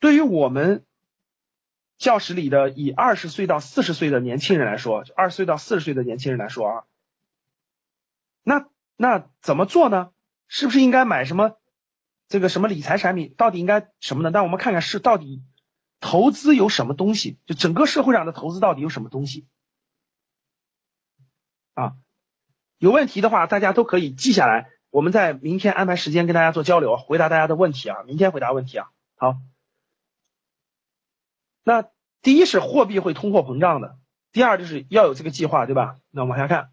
对于我们教室里的以二十岁到四十岁的年轻人来说，二十岁到四十岁的年轻人来说啊，那那怎么做呢？是不是应该买什么这个什么理财产品？到底应该什么呢？那我们看看是到底投资有什么东西？就整个社会上的投资到底有什么东西？啊，有问题的话大家都可以记下来，我们在明天安排时间跟大家做交流，回答大家的问题啊。明天回答问题啊。好，那第一是货币会通货膨胀的，第二就是要有这个计划，对吧？那往下看。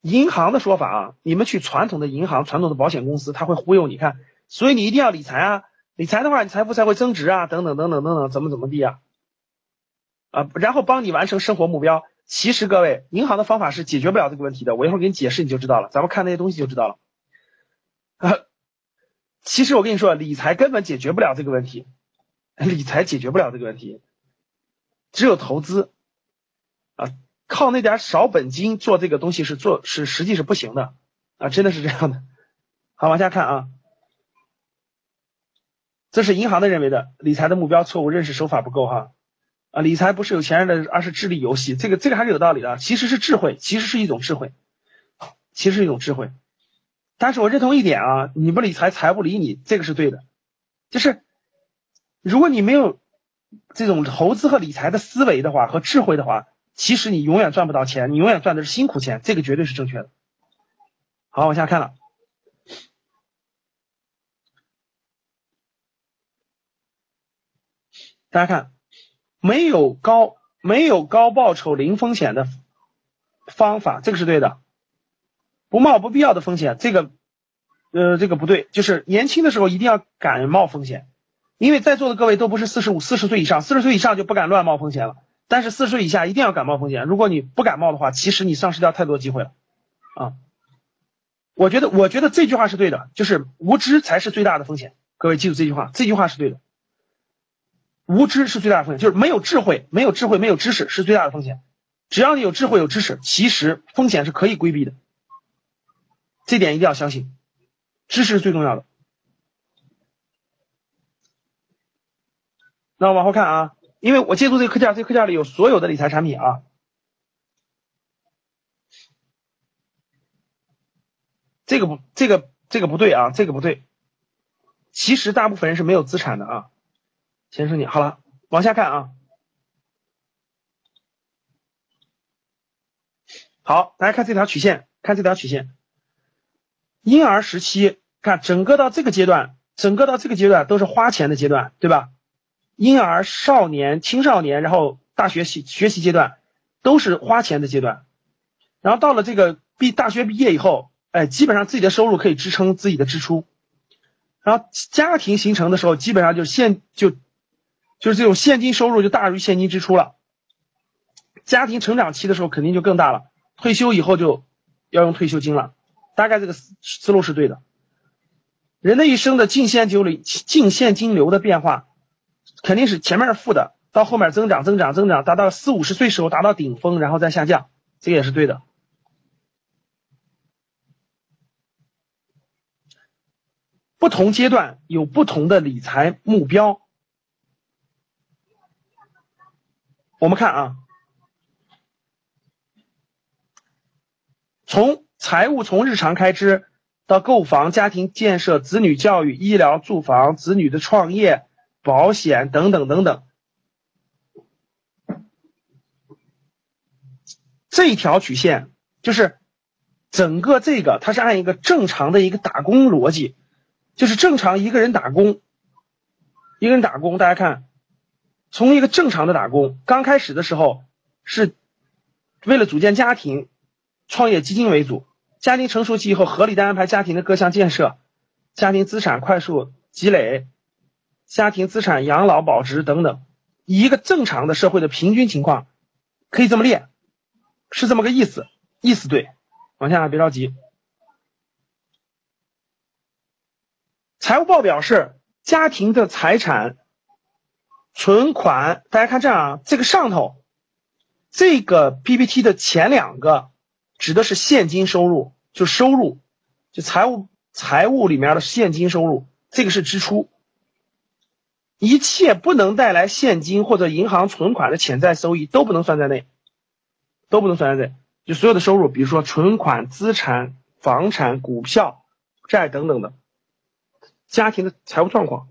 银行的说法啊，你们去传统的银行、传统的保险公司，他会忽悠你看，所以你一定要理财啊，理财的话，你财富才会增值啊，等等等等等等，怎么怎么地啊，啊，然后帮你完成生活目标。其实各位，银行的方法是解决不了这个问题的，我一会儿给你解释你就知道了，咱们看那些东西就知道了。啊，其实我跟你说，理财根本解决不了这个问题，理财解决不了这个问题，只有投资啊。靠那点少本金做这个东西是做是实际是不行的啊，真的是这样的。好，往下看啊，这是银行的认为的理财的目标错误认识手法不够哈啊，理财不是有钱人的，而是智力游戏，这个这个还是有道理的，其实是智慧，其实是一种智慧，其实是一种智慧。但是我认同一点啊，你不理财，财不理你，这个是对的，就是如果你没有这种投资和理财的思维的话和智慧的话。其实你永远赚不到钱，你永远赚的是辛苦钱，这个绝对是正确的。好，往下看了，大家看，没有高没有高报酬零风险的方法，这个是对的。不冒不必要的风险，这个呃这个不对，就是年轻的时候一定要敢冒风险，因为在座的各位都不是四十五四十岁以上，四十岁以上就不敢乱冒风险了。但是四十岁以下一定要敢冒风险，如果你不敢冒的话，其实你丧失掉太多机会了啊！我觉得，我觉得这句话是对的，就是无知才是最大的风险。各位记住这句话，这句话是对的。无知是最大的风险，就是没有智慧，没有智慧，没有知识是最大的风险。只要你有智慧、有知识，其实风险是可以规避的。这点一定要相信，知识是最重要的。那往后看啊。因为我借助这个课件，这个课件里有所有的理财产品啊。这个不，这个这个不对啊，这个不对。其实大部分人是没有资产的啊。先生你好了，往下看啊。好，大家看这条曲线，看这条曲线。婴儿时期，看整个到这个阶段，整个到这个阶段都是花钱的阶段，对吧？婴儿、少年、青少年，然后大学习学习阶段都是花钱的阶段，然后到了这个毕大学毕业以后，哎，基本上自己的收入可以支撑自己的支出，然后家庭形成的时候，基本上就现就就是这种现金收入就大于现金支出了，家庭成长期的时候肯定就更大了，退休以后就要用退休金了，大概这个思思路是对的，人的一生的净现金流净现金流的变化。肯定是前面是负的，到后面增长增长增长，达到四五十岁时候达到顶峰，然后再下降，这个也是对的。不同阶段有不同的理财目标。我们看啊，从财务从日常开支到购房、家庭建设、子女教育、医疗、住房、子女的创业。保险等等等等，这一条曲线就是整个这个，它是按一个正常的一个打工逻辑，就是正常一个人打工，一个人打工，大家看，从一个正常的打工，刚开始的时候是为了组建家庭，创业基金为主，家庭成熟期以后，合理的安排家庭的各项建设，家庭资产快速积累。家庭资产、养老保值等等，一个正常的社会的平均情况，可以这么列，是这么个意思，意思对。往下别着急，财务报表是家庭的财产、存款。大家看这样啊，这个上头，这个 PPT 的前两个指的是现金收入，就收入，就财务财务里面的现金收入，这个是支出。一切不能带来现金或者银行存款的潜在收益都不能算在内，都不能算在内。就所有的收入，比如说存款、资产、房产、股票、债等等的，家庭的财务状况。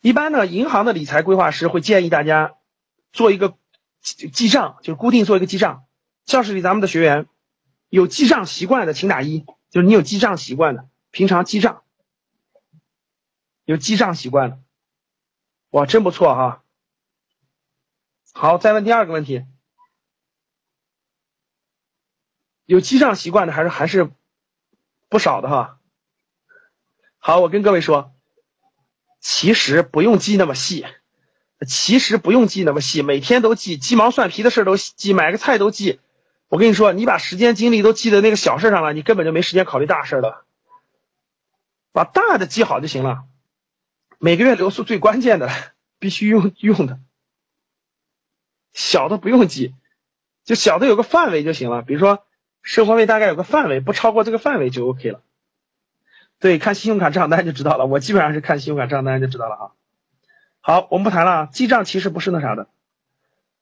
一般呢，银行的理财规划师会建议大家做一个记账，就是固定做一个记账。教室里咱们的学员有记账习惯的，请打一，就是你有记账习惯的，平常记账，有记账习惯的，哇，真不错哈。好，再问第二个问题，有记账习惯的还是还是不少的哈。好，我跟各位说。其实不用记那么细，其实不用记那么细，每天都记，鸡毛蒜皮的事都记，买个菜都记。我跟你说，你把时间精力都记在那个小事上了，你根本就没时间考虑大事了。把大的记好就行了。每个月流速最关键的，必须用用的，小的不用记，就小的有个范围就行了。比如说生活费大概有个范围，不超过这个范围就 OK 了。对，看信用卡账单就知道了。我基本上是看信用卡账单就知道了啊。好，我们不谈了。记账其实不是那啥的，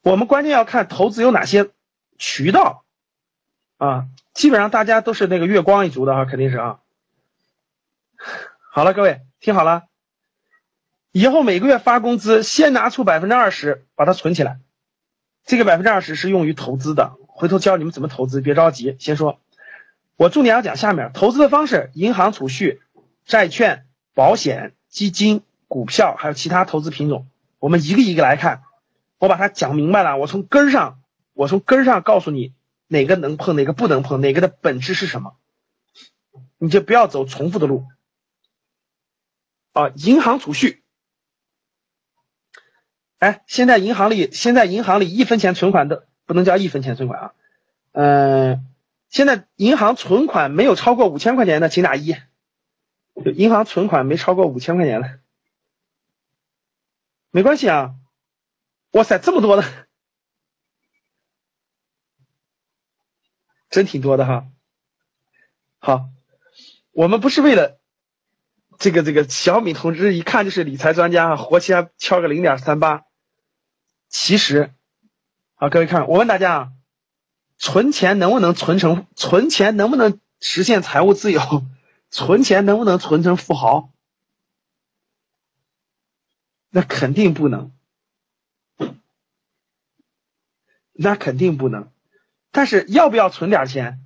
我们关键要看投资有哪些渠道啊。基本上大家都是那个月光一族的啊，肯定是啊。好了，各位听好了，以后每个月发工资，先拿出百分之二十把它存起来。这个百分之二十是用于投资的，回头教你们怎么投资，别着急，先说。我重点要讲下面投资的方式：银行储蓄、债券、保险、基金、股票，还有其他投资品种。我们一个一个来看，我把它讲明白了。我从根上，我从根上告诉你哪个能碰，哪个不能碰，哪个的本质是什么，你就不要走重复的路。啊，银行储蓄，哎，现在银行里，现在银行里一分钱存款都不能叫一分钱存款啊，嗯。现在银行存款没有超过五千块钱的，请打一。银行存款没超过五千块钱的，没关系啊。哇塞，这么多的，真挺多的哈。好，我们不是为了这个这个小米同志一看就是理财专家啊，活期还敲个零点三八。其实，好，各位看，我问大家啊。存钱能不能存成？存钱能不能实现财务自由？存钱能不能存成富豪？那肯定不能，那肯定不能。但是要不要存点钱？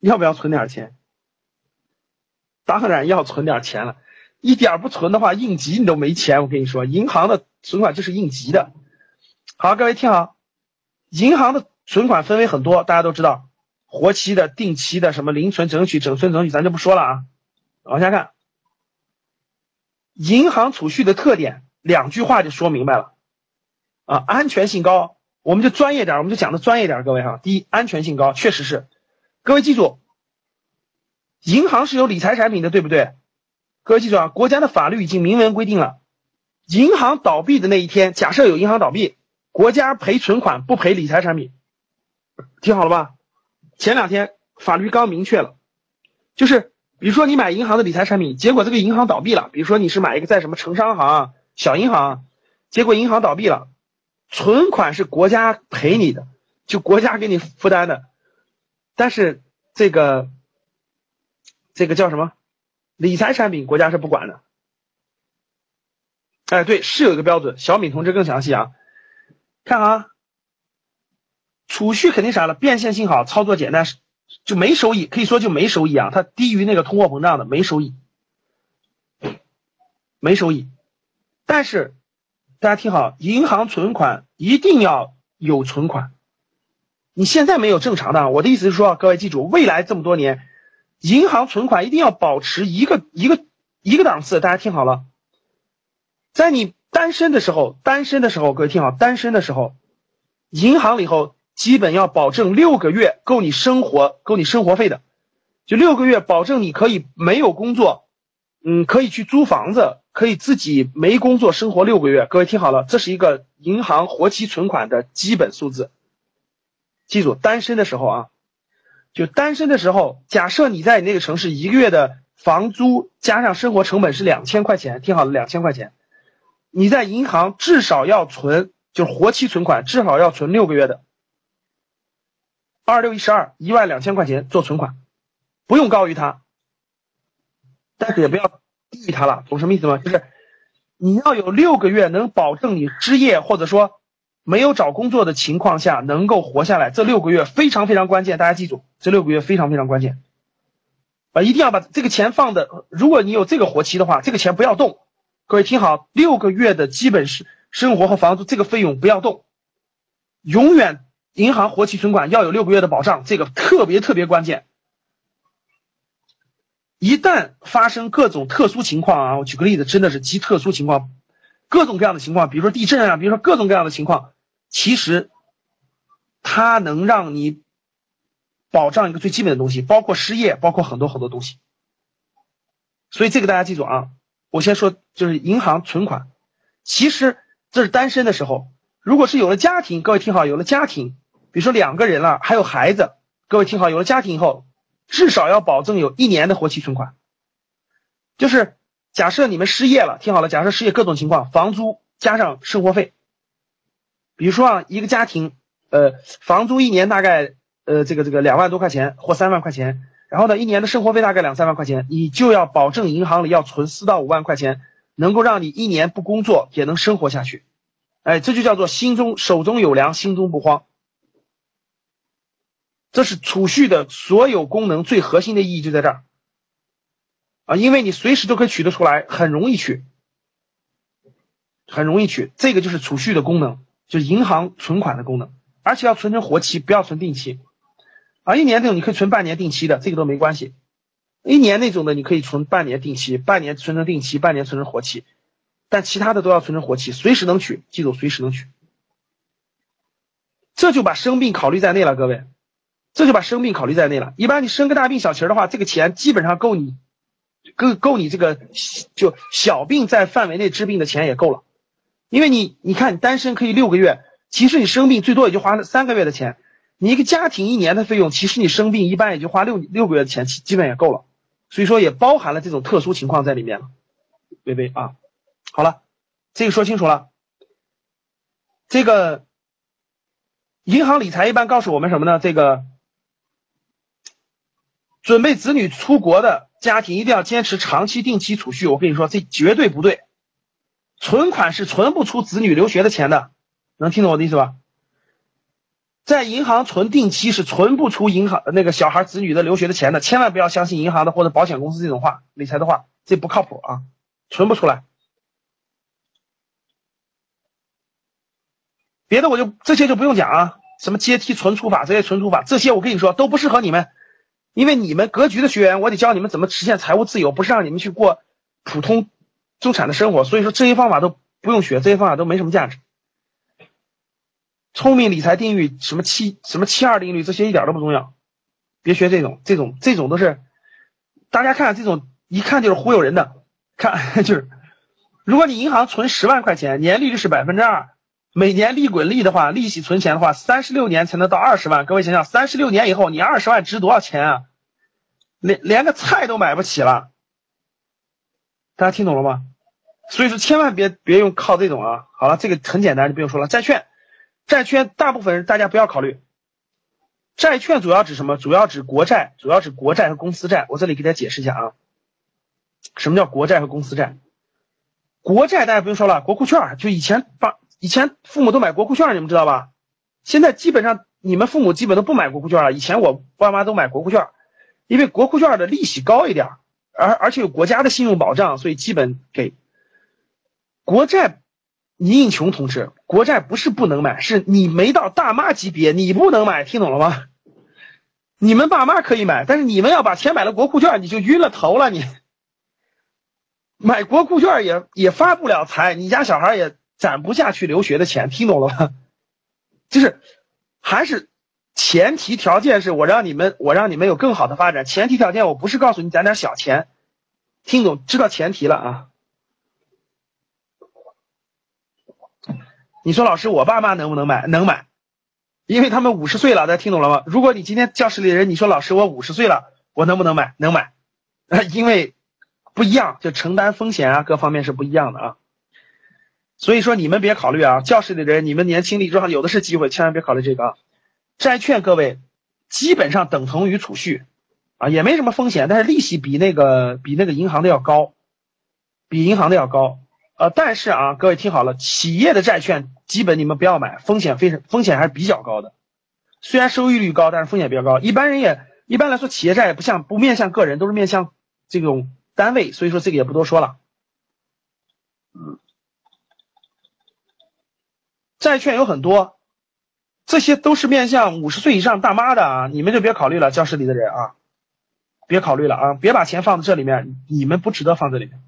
要不要存点钱？当然要存点钱了。一点不存的话，应急你都没钱。我跟你说，银行的存款就是应急的。好，各位听好，银行的。存款分为很多，大家都知道，活期的、定期的，什么零存整取、整存整取，咱就不说了啊。往下看，银行储蓄的特点，两句话就说明白了啊，安全性高，我们就专业点，我们就讲的专业点，各位哈。第一，安全性高，确实是。各位记住，银行是有理财产品的，对不对？各位记住啊，国家的法律已经明文规定了，银行倒闭的那一天，假设有银行倒闭，国家赔存款，不赔理财产品。听好了吧，前两天法律刚明确了，就是比如说你买银行的理财产品，结果这个银行倒闭了，比如说你是买一个在什么城商行、小银行，结果银行倒闭了，存款是国家赔你的，就国家给你负担的，但是这个这个叫什么理财产品，国家是不管的。哎，对，是有一个标准，小敏同志更详细啊，看啊。储蓄肯定啥了，变现性好，操作简单，就没收益，可以说就没收益啊，它低于那个通货膨胀的，没收益，没收益。但是大家听好，银行存款一定要有存款，你现在没有正常的，我的意思是说，各位记住，未来这么多年，银行存款一定要保持一个一个一个档次。大家听好了，在你单身的时候，单身的时候，各位听好，单身的时候，银行里头。基本要保证六个月够你生活，够你生活费的，就六个月保证你可以没有工作，嗯，可以去租房子，可以自己没工作生活六个月。各位听好了，这是一个银行活期存款的基本数字。记住，单身的时候啊，就单身的时候，假设你在你那个城市一个月的房租加上生活成本是两千块钱，听好了，两千块钱。你在银行至少要存，就是活期存款至少要存六个月的，二六一十二，一万两千块钱做存款，不用高于它，但是也不要低于它了，懂什么意思吗？就是你要有六个月能保证你失业或者说没有找工作的情况下能够活下来，这六个月非常非常关键，大家记住，这六个月非常非常关键，啊，一定要把这个钱放的，如果你有这个活期的话，这个钱不要动。各位听好，六个月的基本是生活和房租这个费用不要动，永远银行活期存款要有六个月的保障，这个特别特别关键。一旦发生各种特殊情况啊，我举个例子，真的是极特殊情况，各种各样的情况，比如说地震啊，比如说各种各样的情况，其实它能让你保障一个最基本的东西，包括失业，包括很多很多东西。所以这个大家记住啊。我先说，就是银行存款，其实这是单身的时候。如果是有了家庭，各位听好，有了家庭，比如说两个人了，还有孩子，各位听好，有了家庭以后，至少要保证有一年的活期存款。就是假设你们失业了，听好了，假设失业各种情况，房租加上生活费，比如说啊，一个家庭，呃，房租一年大概呃这个这个两万多块钱或三万块钱。然后呢，一年的生活费大概两三万块钱，你就要保证银行里要存四到五万块钱，能够让你一年不工作也能生活下去。哎，这就叫做心中手中有粮，心中不慌。这是储蓄的所有功能最核心的意义就在这儿啊，因为你随时都可以取得出来，很容易取，很容易取。这个就是储蓄的功能，就是银行存款的功能，而且要存成活期，不要存定期。啊，一年那种你可以存半年定期的，这个都没关系。一年那种的你可以存半年定期，半年存成定期，半年存成活期，但其他的都要存成活期，随时能取，记住随时能取。这就把生病考虑在内了，各位，这就把生病考虑在内了。一般你生个大病小情的话，这个钱基本上够你，够够你这个就小病在范围内治病的钱也够了。因为你你看你单身可以六个月，其实你生病最多也就花三个月的钱。你一个家庭一年的费用，其实你生病一般也就花六六个月的钱，基本也够了。所以说也包含了这种特殊情况在里面了。微微啊，好了，这个说清楚了。这个银行理财一般告诉我们什么呢？这个准备子女出国的家庭一定要坚持长期定期储蓄。我跟你说，这绝对不对。存款是存不出子女留学的钱的，能听懂我的意思吧？在银行存定期是存不出银行那个小孩子女的留学的钱的，千万不要相信银行的或者保险公司这种话，理财的话，这不靠谱啊，存不出来。别的我就这些就不用讲啊，什么阶梯存储法这些存储法，这些我跟你说都不适合你们，因为你们格局的学员，我得教你们怎么实现财务自由，不是让你们去过普通中产的生活，所以说这些方法都不用学，这些方法都没什么价值。聪明理财定律，什么七什么七二定律，这些一点都不重要，别学这种，这种这种都是，大家看这种一看就是忽悠人的，看 就是，如果你银行存十万块钱，年利率是百分之二，每年利滚利的话，利息存钱的话，三十六年才能到二十万。各位想想，三十六年以后，你二十万值多少钱啊？连连个菜都买不起了。大家听懂了吗？所以说千万别别用靠这种啊。好了，这个很简单，就不用说了，债券。债券大部分人大家不要考虑，债券主要指什么？主要指国债，主要指国债和公司债。我这里给大家解释一下啊，什么叫国债和公司债？国债大家不用说了，国库券就以前把以前父母都买国库券，你们知道吧？现在基本上你们父母基本都不买国库券了。以前我爸妈都买国库券，因为国库券的利息高一点，而而且有国家的信用保障，所以基本给国债。倪应琼同志，国债不是不能买，是你没到大妈级别，你不能买，听懂了吗？你们爸妈可以买，但是你们要把钱买了国库券，你就晕了头了。你买国库券也也发不了财，你家小孩也攒不下去留学的钱，听懂了吗？就是还是前提条件是我让你们，我让你们有更好的发展。前提条件我不是告诉你攒点小钱，听懂知道前提了啊？你说老师，我爸妈能不能买？能买，因为他们五十岁了。大家听懂了吗？如果你今天教室里的人，你说老师，我五十岁了，我能不能买？能买。因为不一样，就承担风险啊，各方面是不一样的啊。所以说你们别考虑啊，教室里的人，你们年轻力壮，有的是机会，千万别考虑这个啊。债券各位基本上等同于储蓄啊，也没什么风险，但是利息比那个比那个银行的要高，比银行的要高。呃，但是啊，各位听好了，企业的债券基本你们不要买，风险非常，风险还是比较高的。虽然收益率高，但是风险比较高。一般人也一般来说，企业债也不像不面向个人，都是面向这种单位，所以说这个也不多说了。嗯，债券有很多，这些都是面向五十岁以上大妈的啊，你们就别考虑了，教室里的人啊，别考虑了啊，别把钱放在这里面，你们不值得放这里面。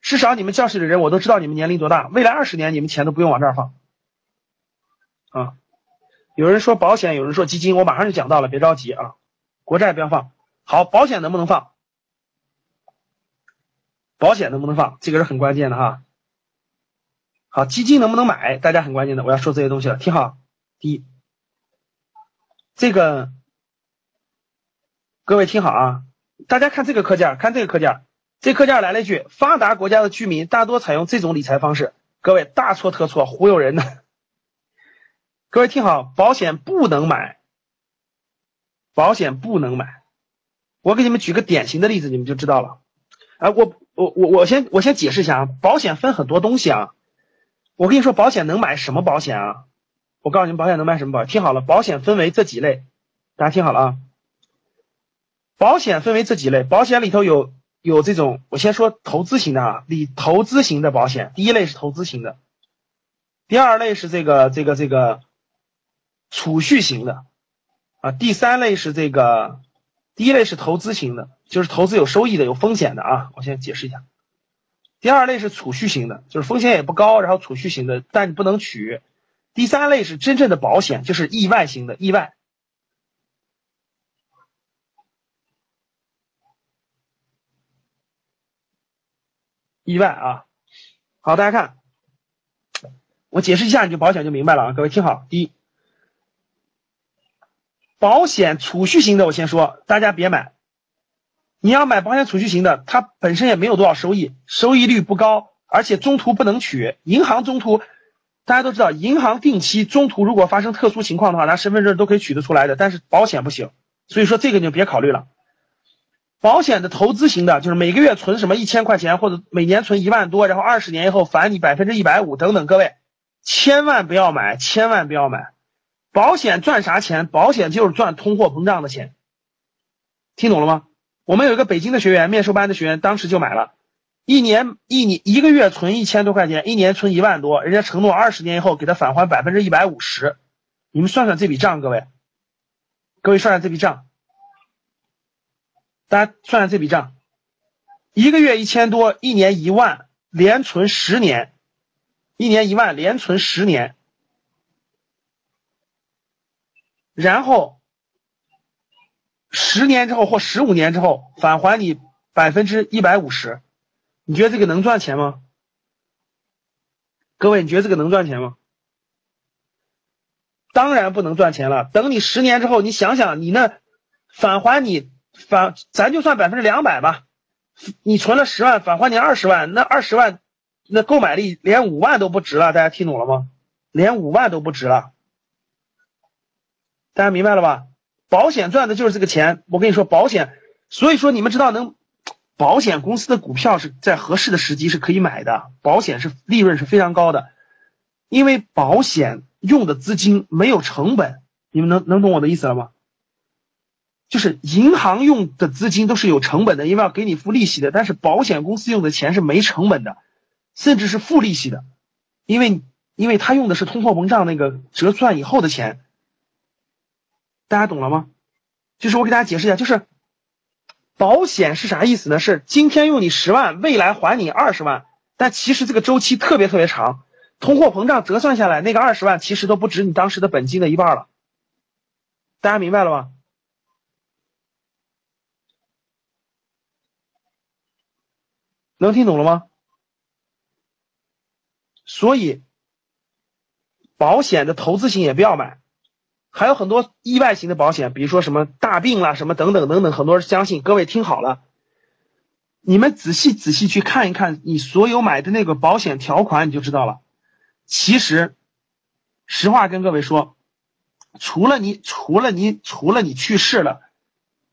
至少你们教室里的人，我都知道你们年龄多大。未来二十年，你们钱都不用往这儿放，啊！有人说保险，有人说基金，我马上就讲到了，别着急啊。国债不要放，好，保险能不能放？保险能不能放？这个是很关键的哈。好，基金能不能买？大家很关键的，我要说这些东西了，听好。第一，这个各位听好啊，大家看这个课件，看这个课件。这课件来了一句：发达国家的居民大多采用这种理财方式。各位大错特错，忽悠人的。各位听好，保险不能买，保险不能买。我给你们举个典型的例子，你们就知道了。啊，我我我我先我先解释一下啊，保险分很多东西啊。我跟你说，保险能买什么保险啊？我告诉你们，保险能买什么保？听好了，保险分为这几类，大家听好了啊。保险分为这几类，保险里头有。有这种，我先说投资型的啊，你投资型的保险，第一类是投资型的，第二类是这个这个这个储蓄型的啊，第三类是这个，第一类是投资型的，就是投资有收益的，有风险的啊，我先解释一下。第二类是储蓄型的，就是风险也不高，然后储蓄型的，但你不能取。第三类是真正的保险，就是意外型的，意外。意外啊，好，大家看，我解释一下，你就保险就明白了啊。各位听好，第一，保险储蓄型的，我先说，大家别买。你要买保险储蓄型的，它本身也没有多少收益，收益率不高，而且中途不能取。银行中途，大家都知道，银行定期中途如果发生特殊情况的话，拿身份证都可以取得出来的，但是保险不行，所以说这个你就别考虑了。保险的投资型的，就是每个月存什么一千块钱，或者每年存一万多，然后二十年以后返你百分之一百五等等。各位千万不要买，千万不要买。保险赚啥钱？保险就是赚通货膨胀的钱。听懂了吗？我们有一个北京的学员，面授班的学员，当时就买了，一年一年一个月存一千多块钱，一年存一万多，人家承诺二十年以后给他返还百分之一百五十。你们算算这笔账，各位，各位算算这笔账。大家算算这笔账，一个月一千多，一年一万，连存十年，一年一万，连存十年，然后十年之后或十五年之后返还你百分之一百五十，你觉得这个能赚钱吗？各位，你觉得这个能赚钱吗？当然不能赚钱了。等你十年之后，你想想，你那返还你。返咱就算百分之两百吧，你存了十万，返还你二十万，那二十万那购买力连五万都不值了，大家听懂了吗？连五万都不值了，大家明白了吧？保险赚的就是这个钱，我跟你说保险，所以说你们知道能，保险公司的股票是在合适的时机是可以买的，保险是利润是非常高的，因为保险用的资金没有成本，你们能能懂我的意思了吗？就是银行用的资金都是有成本的，因为要给你付利息的。但是保险公司用的钱是没成本的，甚至是负利息的，因为因为他用的是通货膨胀那个折算以后的钱。大家懂了吗？就是我给大家解释一下，就是保险是啥意思呢？是今天用你十万，未来还你二十万，但其实这个周期特别特别长，通货膨胀折算下来，那个二十万其实都不值你当时的本金的一半了。大家明白了吗？能听懂了吗？所以，保险的投资型也不要买，还有很多意外型的保险，比如说什么大病啦、什么等等等等，很多人相信。各位听好了，你们仔细仔细去看一看，你所有买的那个保险条款，你就知道了。其实，实话跟各位说，除了你，除了你，除了你去世了，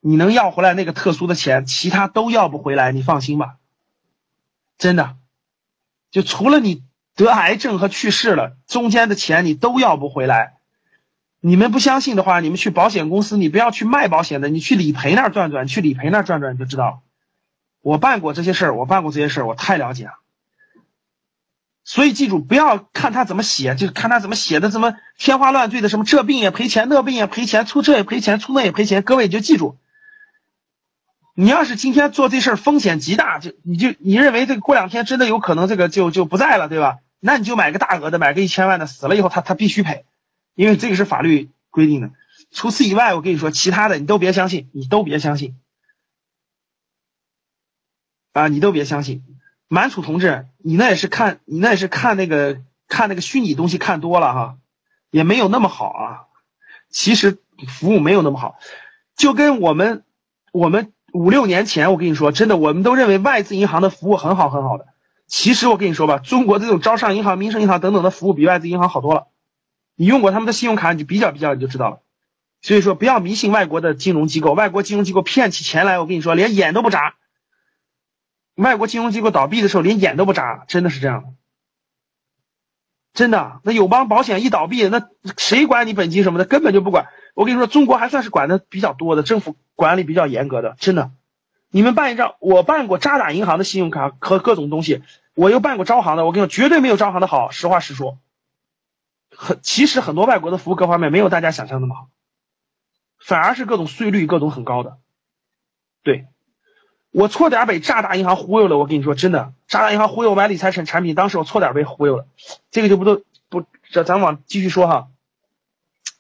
你能要回来那个特殊的钱，其他都要不回来。你放心吧，真的，就除了你得癌症和去世了，中间的钱你都要不回来。你们不相信的话，你们去保险公司，你不要去卖保险的，你去理赔那儿转转，去理赔那儿转转，你就知道。我办过这些事儿，我办过这些事儿，我太了解了。所以记住，不要看他怎么写，就看他怎么写的，怎么天花乱坠的，什么这病也赔钱，那病也赔钱，出这也赔钱，出那也赔钱。各位就记住，你要是今天做这事儿风险极大，就你就你认为这个过两天真的有可能这个就就不在了，对吧？那你就买个大额的，买个一千万的，死了以后他他必须赔，因为这个是法律规定的。除此以外，我跟你说，其他的你都别相信，你都别相信。啊，你都别相信，满楚同志，你那也是看，你那也是看那个看那个虚拟东西看多了哈，也没有那么好啊。其实服务没有那么好，就跟我们我们五六年前，我跟你说，真的，我们都认为外资银行的服务很好很好的。其实我跟你说吧，中国这种招商银行、民生银行等等的服务比外资银行好多了。你用过他们的信用卡，你就比较比较，你就知道了。所以说，不要迷信外国的金融机构，外国金融机构骗起钱来，我跟你说，连眼都不眨。外国金融机构倒闭的时候，连眼都不眨，真的是这样的，真的。那友邦保险一倒闭，那谁管你本金什么的，根本就不管。我跟你说，中国还算是管的比较多的，政府管理比较严格的，真的。你们办一张，我办过渣打银行的信用卡和各种东西，我又办过招行的，我跟你说，绝对没有招行的好。实话实说，很其实很多外国的服务各方面没有大家想象那么好，反而是各种税率各种很高的，对。我错点被渣打银行忽悠了，我跟你说真的，渣打银行忽悠我买理财产产品，当时我错点被忽悠了，这个就不都不这咱往继续说哈，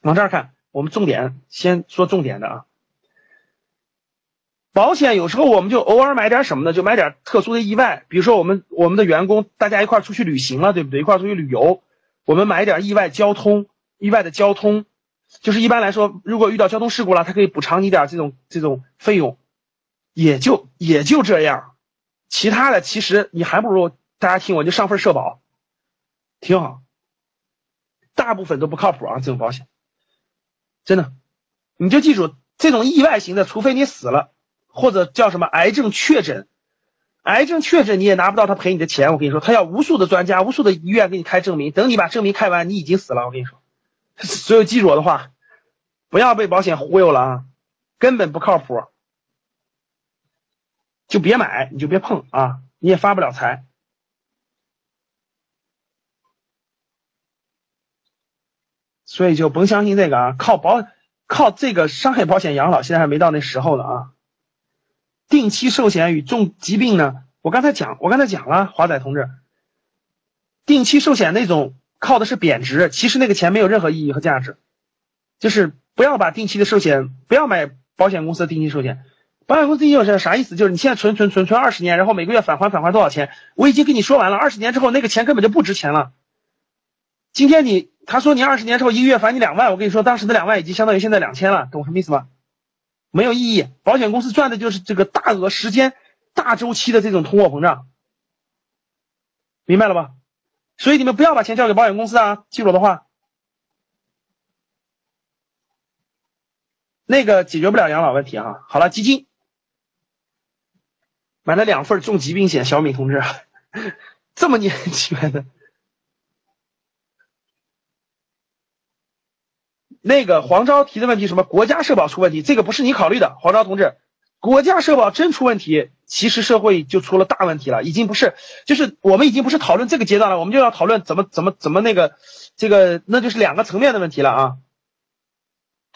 往这儿看，我们重点先说重点的啊。保险有时候我们就偶尔买点什么呢？就买点特殊的意外，比如说我们我们的员工大家一块出去旅行了，对不对？一块出去旅游，我们买点意外交通，意外的交通，就是一般来说，如果遇到交通事故了，它可以补偿你点这种这种费用。也就也就这样，其他的其实你还不如大家听我就上份社保，挺好。大部分都不靠谱啊，这种保险，真的，你就记住这种意外型的，除非你死了或者叫什么癌症确诊，癌症确诊你也拿不到他赔你的钱。我跟你说，他要无数的专家、无数的医院给你开证明，等你把证明开完，你已经死了。我跟你说，所有记住我的话，不要被保险忽悠了啊，根本不靠谱。就别买，你就别碰啊！你也发不了财，所以就甭相信这个啊！靠保靠这个伤害保险养老，现在还没到那时候呢啊！定期寿险与重疾病呢？我刚才讲，我刚才讲了，华仔同志，定期寿险那种靠的是贬值，其实那个钱没有任何意义和价值，就是不要把定期的寿险，不要买保险公司的定期寿险。保险公司定期寿险啥意思？就是你现在存存存存二十年，然后每个月返还返还多少钱？我已经跟你说完了，二十年之后那个钱根本就不值钱了。今天你他说你二十年之后一个月返你两万，我跟你说当时的两万已经相当于现在两千了，懂什么意思吗？没有意义。保险公司赚的就是这个大额时间、大周期的这种通货膨胀，明白了吧？所以你们不要把钱交给保险公司啊！记住我的话，那个解决不了养老问题啊。好了，基金。买了两份重疾病险，小米同志，这么年轻的。那个黄钊提的问题，什么国家社保出问题，这个不是你考虑的，黄钊同志，国家社保真出问题，其实社会就出了大问题了，已经不是，就是我们已经不是讨论这个阶段了，我们就要讨论怎么怎么怎么那个，这个那就是两个层面的问题了啊。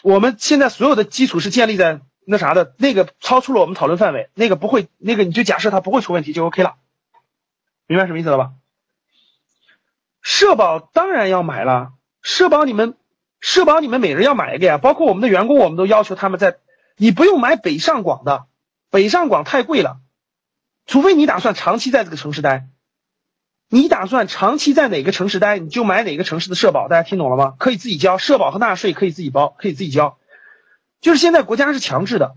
我们现在所有的基础是建立在。那啥的，那个超出了我们讨论范围，那个不会，那个你就假设它不会出问题就 OK 了，明白什么意思了吧？社保当然要买了，社保你们，社保你们每人要买一个呀，包括我们的员工，我们都要求他们在，你不用买北上广的，北上广太贵了，除非你打算长期在这个城市待，你打算长期在哪个城市待，你就买哪个城市的社保，大家听懂了吗？可以自己交社保和纳税可以自己包，可以自己交。就是现在国家是强制的，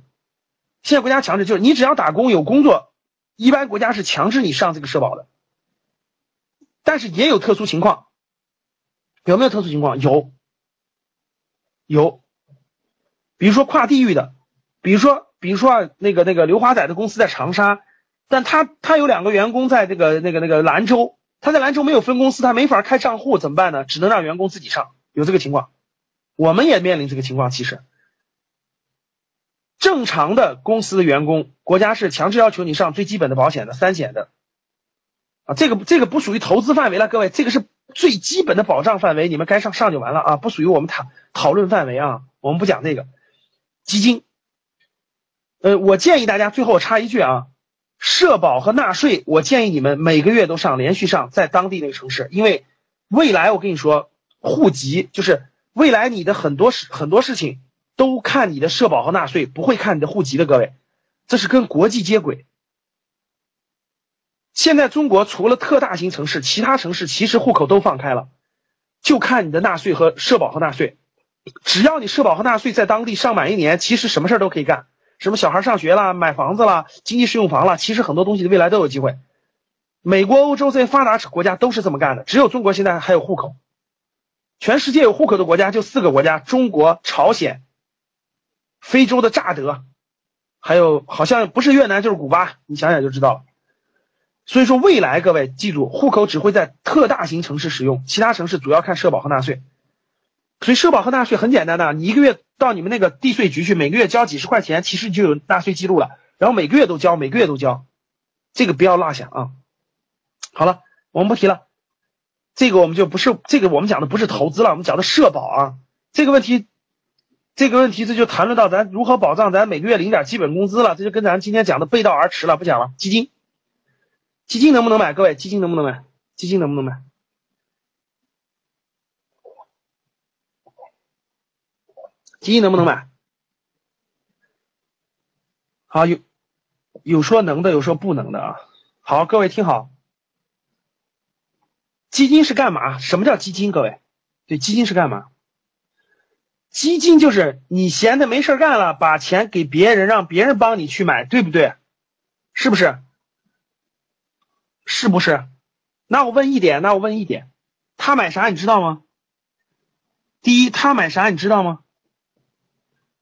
现在国家强制就是你只要打工有工作，一般国家是强制你上这个社保的，但是也有特殊情况，有没有特殊情况？有，有，比如说跨地域的，比如说，比如说啊，那个那个刘华仔的公司在长沙，但他他有两个员工在这个那个那个兰州，他在兰州没有分公司，他没法开账户，怎么办呢？只能让员工自己上，有这个情况，我们也面临这个情况，其实。正常的公司的员工，国家是强制要求你上最基本的保险的三险的，啊，这个这个不属于投资范围了，各位，这个是最基本的保障范围，你们该上上就完了啊，不属于我们讨讨论范围啊，我们不讲这个基金。呃，我建议大家最后插一句啊，社保和纳税，我建议你们每个月都上，连续上，在当地那个城市，因为未来我跟你说，户籍就是未来你的很多事很多事情。都看你的社保和纳税，不会看你的户籍的，各位，这是跟国际接轨。现在中国除了特大型城市，其他城市其实户口都放开了，就看你的纳税和社保和纳税。只要你社保和纳税在当地上满一年，其实什么事都可以干，什么小孩上学啦、买房子啦、经济适用房啦，其实很多东西的未来都有机会。美国、欧洲这些发达国家都是这么干的，只有中国现在还有户口。全世界有户口的国家就四个国家：中国、朝鲜。非洲的乍得，还有好像不是越南就是古巴，你想想就知道了。所以说未来各位记住，户口只会在特大型城市使用，其他城市主要看社保和纳税。所以社保和纳税很简单的，你一个月到你们那个地税局去，每个月交几十块钱，其实就有纳税记录了，然后每个月都交，每个月都交，这个不要落下啊。好了，我们不提了，这个我们就不是这个我们讲的不是投资了，我们讲的社保啊，这个问题。这个问题这就谈论到咱如何保障咱每个月领点基本工资了，这就跟咱今天讲的背道而驰了，不讲了。基金，基金能不能买？各位，基金能不能买？基金能不能买？基金能不能买？好，有有说能的，有说不能的啊。好，各位听好，基金是干嘛？什么叫基金？各位，对，基金是干嘛？基金就是你闲的没事干了，把钱给别人，让别人帮你去买，对不对？是不是？是不是？那我问一点，那我问一点，他买啥你知道吗？第一，他买啥你知道吗？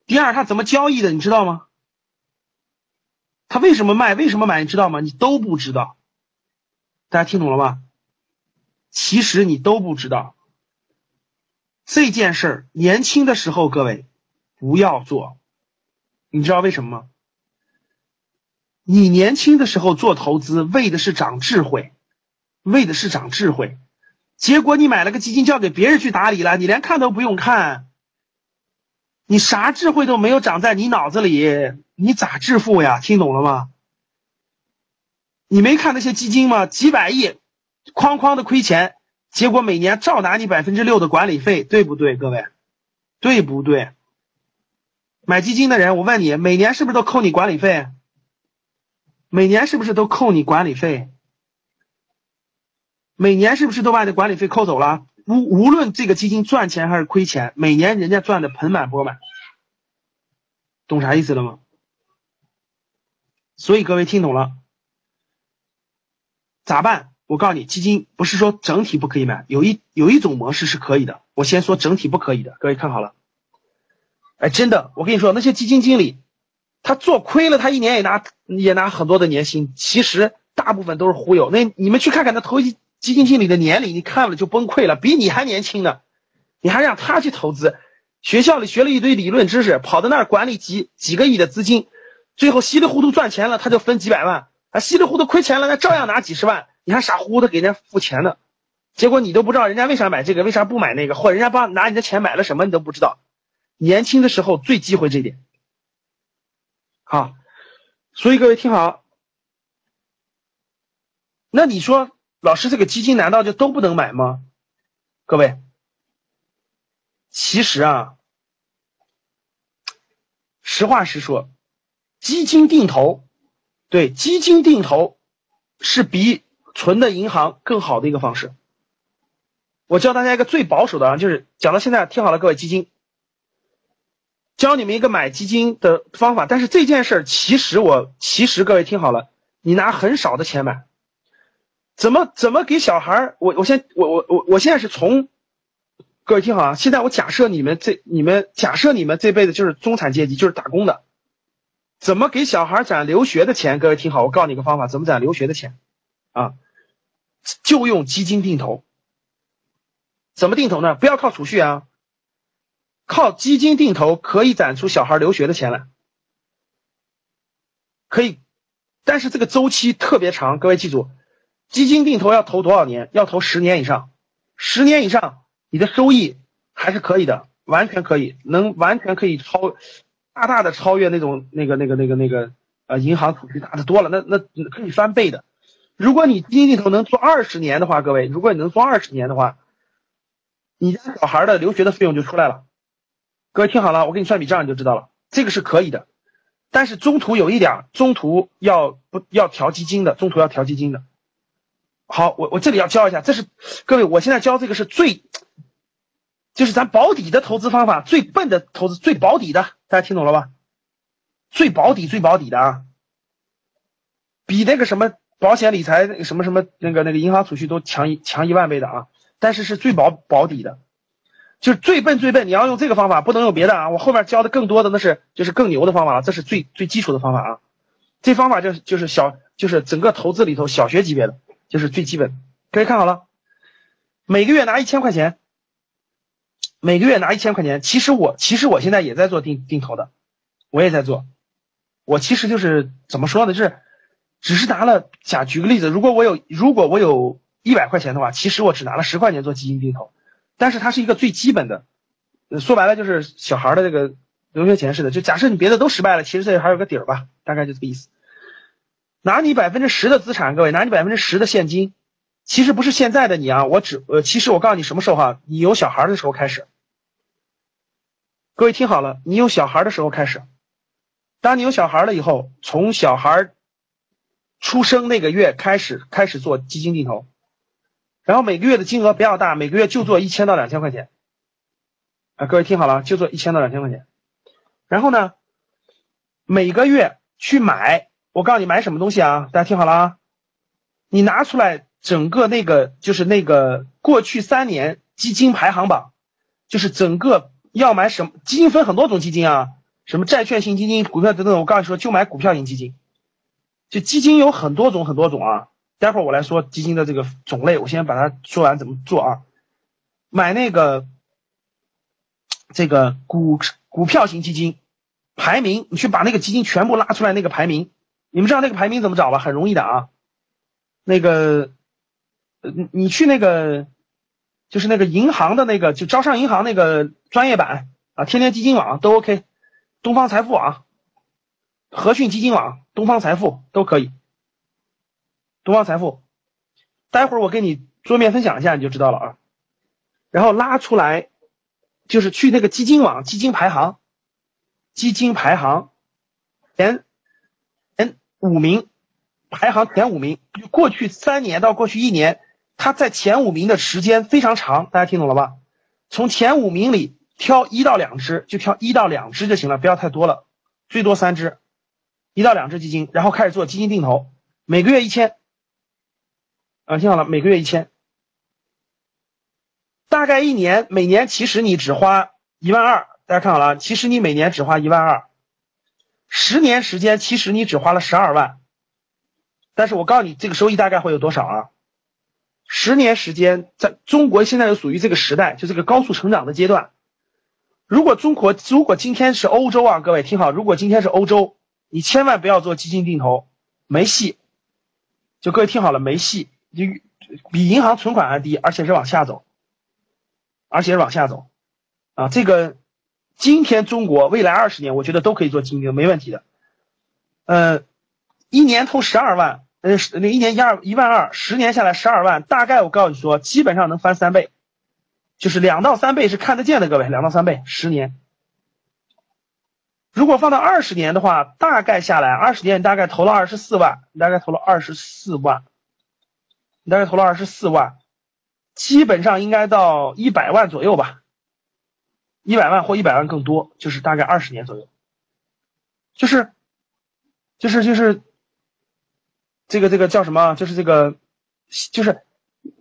第二，他怎么交易的你知道吗？他为什么卖？为什么买？你知道吗？你都不知道。大家听懂了吧？其实你都不知道。这件事儿，年轻的时候各位不要做，你知道为什么吗？你年轻的时候做投资，为的是长智慧，为的是长智慧。结果你买了个基金，交给别人去打理了，你连看都不用看，你啥智慧都没有长在你脑子里，你咋致富呀？听懂了吗？你没看那些基金吗？几百亿，哐哐的亏钱。结果每年照拿你百分之六的管理费，对不对，各位？对不对？买基金的人，我问你，每年是不是都扣你管理费？每年是不是都扣你管理费？每年是不是都把你的管理费扣走了？无无论这个基金赚钱还是亏钱，每年人家赚的盆满钵满，懂啥意思了吗？所以各位听懂了，咋办？我告诉你，基金不是说整体不可以买，有一有一种模式是可以的。我先说整体不可以的，各位看好了。哎，真的，我跟你说，那些基金经理，他做亏了，他一年也拿也拿很多的年薪，其实大部分都是忽悠。那你们去看看那投基基金经理的年龄，你看了就崩溃了，比你还年轻呢，你还让他去投资？学校里学了一堆理论知识，跑到那儿管理几几个亿的资金，最后稀里糊涂赚钱了，他就分几百万；啊，稀里糊涂亏钱了，那照样拿几十万。你还傻乎乎的给人家付钱呢，结果你都不知道人家为啥买这个，为啥不买那个，或者人家帮拿你的钱买了什么，你都不知道。年轻的时候最忌讳这点。好，所以各位听好，那你说老师这个基金难道就都不能买吗？各位，其实啊，实话实说，基金定投，对，基金定投是比。存的银行更好的一个方式，我教大家一个最保守的啊，就是讲到现在，听好了，各位基金，教你们一个买基金的方法。但是这件事儿，其实我其实各位听好了，你拿很少的钱买，怎么怎么给小孩儿？我我先我我我我现在是从各位听好啊！现在我假设你们这你们假设你们这辈子就是中产阶级，就是打工的，怎么给小孩攒留学的钱？各位听好，我告诉你个方法，怎么攒留学的钱啊？就用基金定投。怎么定投呢？不要靠储蓄啊，靠基金定投可以攒出小孩留学的钱来，可以。但是这个周期特别长，各位记住，基金定投要投多少年？要投十年以上，十年以上，你的收益还是可以的，完全可以，能完全可以超大大的超越那种那个那个那个那个呃银行储蓄大的多了，那那可以翻倍的。如果你基金定投能做二十年的话，各位，如果你能做二十年的话，你家小孩的留学的费用就出来了。各位听好了，我给你算笔账你就知道了，这个是可以的。但是中途有一点，中途要不要调基金的？中途要调基金的。好，我我这里要教一下，这是各位，我现在教这个是最，就是咱保底的投资方法，最笨的投资，最保底的，大家听懂了吧？最保底、最保底的啊，比那个什么保险理财、那个什么什么那个那个银行储蓄都强一强一万倍的啊！但是是最保保底的。就是最笨最笨，你要用这个方法，不能用别的啊！我后面教的更多的那是就是更牛的方法了，这是最最基础的方法啊！这方法就是就是小就是整个投资里头小学级别的，就是最基本。各位看好了，每个月拿一千块钱，每个月拿一千块钱。其实我其实我现在也在做定定投的，我也在做。我其实就是怎么说呢？就是只是拿了，假举个例子，如果我有如果我有一百块钱的话，其实我只拿了十块钱做基金定投。但是它是一个最基本的，说白了就是小孩的这个留学钱似的。就假设你别的都失败了，其实这还有个底儿吧，大概就这个意思。拿你百分之十的资产，各位拿你百分之十的现金，其实不是现在的你啊，我只呃，其实我告诉你什么时候哈，你有小孩的时候开始。各位听好了，你有小孩的时候开始，当你有小孩了以后，从小孩出生那个月开始开始做基金定投。然后每个月的金额不要大，每个月就做一千到两千块钱，啊，各位听好了，就做一千到两千块钱。然后呢，每个月去买，我告诉你买什么东西啊？大家听好了啊，你拿出来整个那个就是那个过去三年基金排行榜，就是整个要买什么基金分很多种基金啊，什么债券型基金、股票等等。我告诉你说，就买股票型基金，就基金有很多种很多种啊。待会儿我来说基金的这个种类，我先把它说完怎么做啊？买那个这个股股票型基金排名，你去把那个基金全部拉出来，那个排名，你们知道那个排名怎么找吧？很容易的啊。那个，你你去那个就是那个银行的那个，就招商银行那个专业版啊，天天基金网都 OK，东方财富网、和讯基金网、东方财富都可以。东方财富，待会儿我给你桌面分享一下，你就知道了啊。然后拉出来，就是去那个基金网基金排行，基金排行前前五名，排行前五名，就过去三年到过去一年，它在前五名的时间非常长，大家听懂了吧？从前五名里挑一到两只，就挑一到两只就行了，不要太多了，最多三只，一到两只基金，然后开始做基金定投，每个月一千。啊，听好了，每个月一千，大概一年，每年其实你只花一万二。大家看好了，其实你每年只花一万二，十年时间其实你只花了十二万。但是我告诉你，这个收益大概会有多少啊？十年时间，在中国现在就属于这个时代，就这个高速成长的阶段。如果中国，如果今天是欧洲啊，各位听好，如果今天是欧洲，你千万不要做基金定投，没戏。就各位听好了，没戏。就比银行存款还低，而且是往下走，而且是往下走，啊，这个今天中国未来二十年，我觉得都可以做精英，没问题的。呃，一年投十二万，呃，那一年一二一万二，十年下来十二万，大概我告诉你说，基本上能翻三倍，就是两到三倍是看得见的，各位，两到三倍，十年。如果放到二十年的话，大概下来二十年大概投了二十四万，大概投了二十四万。你大概投了二十四万，基本上应该到一百万左右吧，一百万或一百万更多，就是大概二十年左右，就是，就是就是，这个这个叫什么？就是这个，就是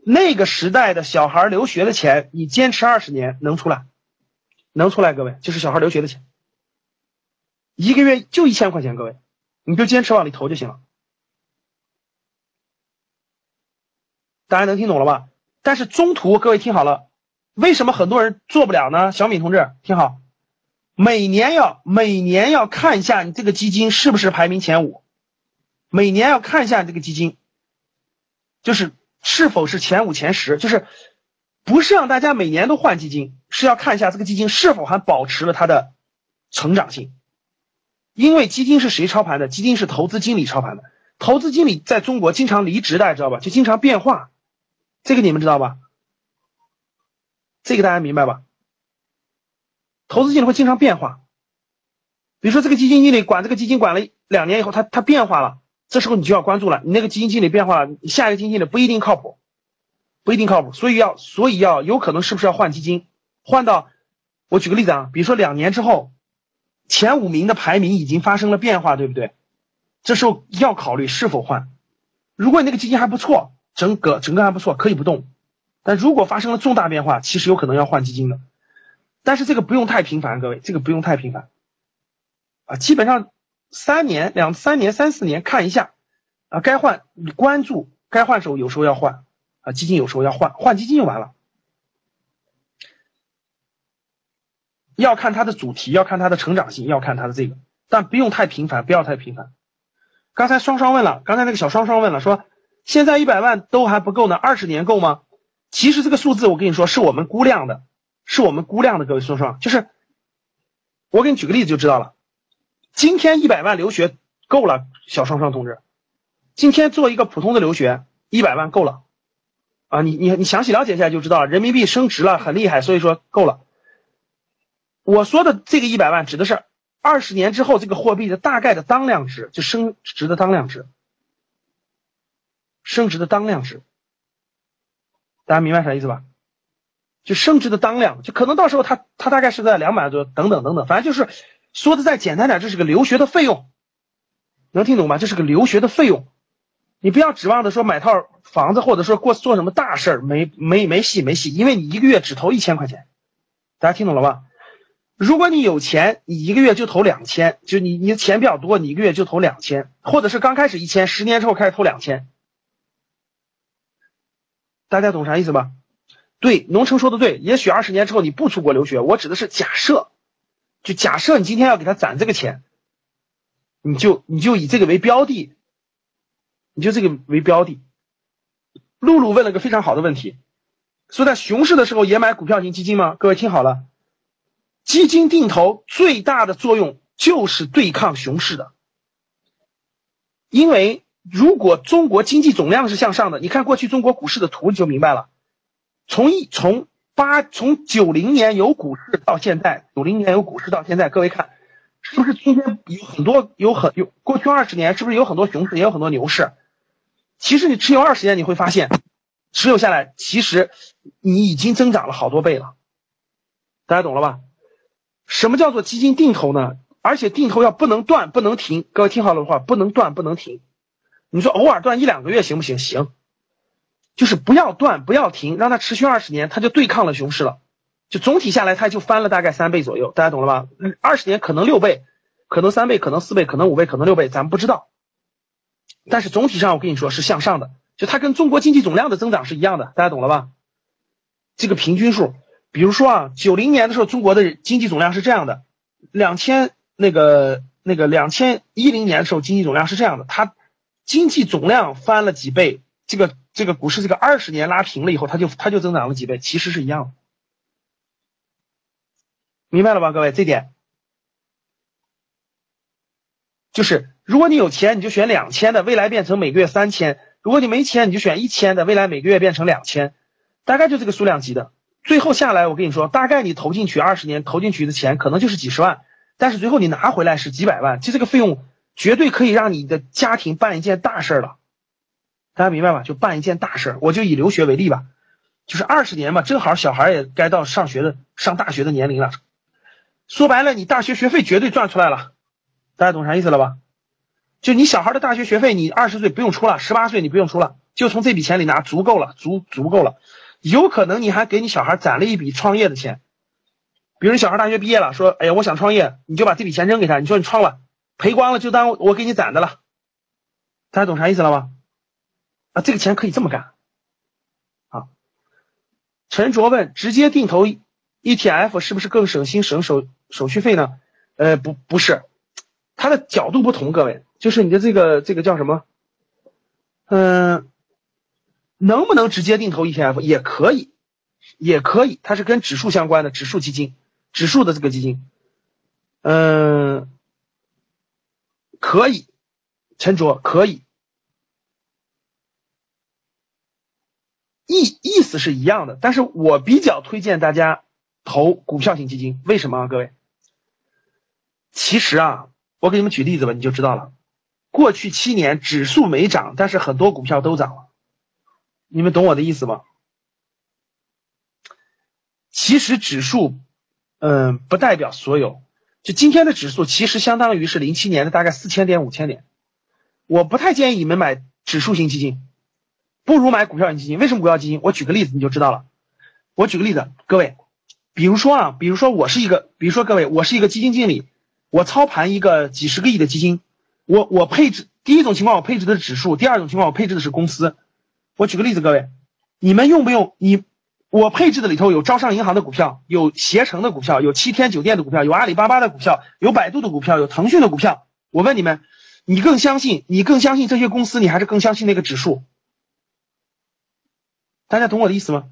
那个时代的小孩留学的钱，你坚持二十年能出来，能出来，各位，就是小孩留学的钱，一个月就一千块钱，各位，你就坚持往里投就行了。大家能听懂了吧？但是中途各位听好了，为什么很多人做不了呢？小敏同志听好，每年要每年要看一下你这个基金是不是排名前五。每年要看一下你这个基金，就是是否是前五、前十，就是不是让大家每年都换基金，是要看一下这个基金是否还保持了它的成长性。因为基金是谁操盘的？基金是投资经理操盘的。投资经理在中国经常离职，大家知道吧？就经常变化，这个你们知道吧？这个大家明白吧？投资经理会经常变化，比如说这个基金经理管这个基金管了两年以后，他他变化了。这时候你就要关注了，你那个基金经理变化了，你下一个基金经理不一定靠谱，不一定靠谱，所以要，所以要有可能是不是要换基金，换到，我举个例子啊，比如说两年之后，前五名的排名已经发生了变化，对不对？这时候要考虑是否换。如果你那个基金还不错，整个整个还不错，可以不动。但如果发生了重大变化，其实有可能要换基金的。但是这个不用太频繁，各位，这个不用太频繁啊，基本上。三年两三年三四年看一下啊，该换你关注，该换时候有时候要换啊，基金有时候要换，换基金就完了。要看它的主题，要看它的成长性，要看它的这个，但不用太频繁，不要太频繁。刚才双双问了，刚才那个小双双问了，说现在一百万都还不够呢，二十年够吗？其实这个数字我跟你说是我们估量的，是我们估量的，各位双双，就是我给你举个例子就知道了。今天一百万留学够了，小双双同志。今天做一个普通的留学，一百万够了啊！你你你详细了解一下就知道了。人民币升值了很厉害，所以说够了。我说的这个一百万指的是二十年之后这个货币的大概的当量值，就升值的当量值，升值的当量值。大家明白啥意思吧？就升值的当量，就可能到时候它它大概是在两百多，等等等等，反正就是。说的再简单点，这是个留学的费用，能听懂吗？这是个留学的费用，你不要指望着说买套房子，或者说过做什么大事儿，没没没戏没戏，因为你一个月只投一千块钱，大家听懂了吧？如果你有钱，你一个月就投两千，就你你的钱比较多，你一个月就投两千，或者是刚开始一千，十年之后开始投两千，大家懂啥意思吧？对，农城说的对，也许二十年之后你不出国留学，我指的是假设。就假设你今天要给他攒这个钱，你就你就以这个为标的，你就这个为标的。露露问了个非常好的问题，说在熊市的时候也买股票型基金吗？各位听好了，基金定投最大的作用就是对抗熊市的，因为如果中国经济总量是向上的，你看过去中国股市的图你就明白了，从一从。八从九零年有股市到现在，九零年有股市到现在，各位看，是不是今天有很多有很有过去二十年是不是有很多熊市，也有很多牛市？其实你持有二十年，你会发现，持有下来，其实你已经增长了好多倍了。大家懂了吧？什么叫做基金定投呢？而且定投要不能断，不能停。各位听好了的话，不能断，不能停。你说偶尔断一两个月行不行？行。就是不要断，不要停，让它持续二十年，它就对抗了熊市了。就总体下来，它就翻了大概三倍左右，大家懂了吧？二十年可能六倍，可能三倍，可能四倍，可能五倍，可能六倍，咱们不知道。但是总体上，我跟你说是向上的，就它跟中国经济总量的增长是一样的，大家懂了吧？这个平均数，比如说啊，九零年的时候，中国的经济总量是这样的，两千那个那个两千一零年的时候，经济总量是这样的，它经济总量翻了几倍，这个。这个股市这个二十年拉平了以后，它就它就增长了几倍，其实是一样的，明白了吧，各位？这点就是如果你有钱，你就选两千的，未来变成每个月三千；如果你没钱，你就选一千的，未来每个月变成两千，大概就这个数量级的。最后下来，我跟你说，大概你投进去二十年投进去的钱可能就是几十万，但是最后你拿回来是几百万，就这个费用绝对可以让你的家庭办一件大事了。大家明白吧？就办一件大事，我就以留学为例吧，就是二十年嘛，正好小孩也该到上学的、上大学的年龄了。说白了，你大学学费绝对赚出来了，大家懂啥意思了吧？就你小孩的大学学费，你二十岁不用出了，十八岁你不用出了，就从这笔钱里拿，足够了，足足够了。有可能你还给你小孩攒了一笔创业的钱，比如你小孩大学毕业了，说，哎呀，我想创业，你就把这笔钱扔给他，你说你创了，赔光了就当我给你攒的了。大家懂啥意思了吗？啊，这个钱可以这么干。啊，陈卓问，直接定投 ETF 是不是更省心省手手续费呢？呃，不，不是，它的角度不同，各位，就是你的这个这个叫什么？嗯。能不能直接定投 ETF 也可以，也可以，它是跟指数相关的指数基金，指数的这个基金，嗯，可以，陈卓可以，意意思是一样的，但是我比较推荐大家投股票型基金，为什么啊？各位，其实啊，我给你们举例子吧，你就知道了，过去七年指数没涨，但是很多股票都涨了。你们懂我的意思吗？其实指数，嗯，不代表所有。就今天的指数，其实相当于是零七年的大概四千点、五千点。我不太建议你们买指数型基金，不如买股票型基金。为什么股票基金？我举个例子你就知道了。我举个例子，各位，比如说啊，比如说我是一个，比如说各位，我是一个基金经理，我操盘一个几十个亿的基金，我我配置第一种情况，我配置的是指数；第二种情况，我配置的是公司。我举个例子，各位，你们用不用？你我配置的里头有招商银行的股票，有携程的股票，有七天酒店的股票，有阿里巴巴的股票，有百度的股票，有腾讯的股票。我问你们，你更相信你更相信这些公司，你还是更相信那个指数？大家懂我的意思吗？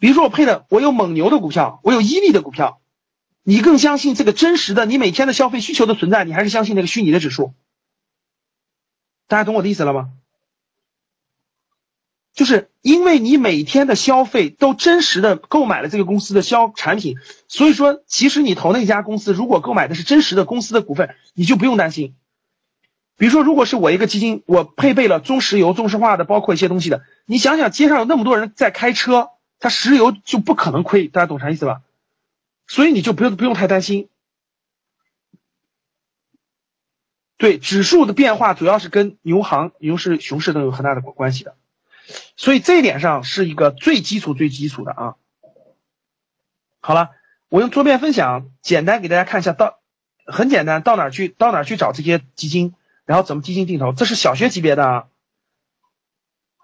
比如说我配的，我有蒙牛的股票，我有伊利的股票，你更相信这个真实的你每天的消费需求的存在，你还是相信那个虚拟的指数？大家懂我的意思了吗？就是因为你每天的消费都真实的购买了这个公司的销产品，所以说其实你投那家公司，如果购买的是真实的公司的股份，你就不用担心。比如说，如果是我一个基金，我配备了中石油、中石化的，包括一些东西的，你想想街上有那么多人在开车，他石油就不可能亏，大家懂啥意思吧？所以你就不用不用太担心。对指数的变化，主要是跟牛行、牛市、熊市都有很大的关系的。所以这一点上是一个最基础、最基础的啊。好了，我用桌面分享简单给大家看一下，到很简单，到哪去到哪去找这些基金，然后怎么基金定投，这是小学级别的啊。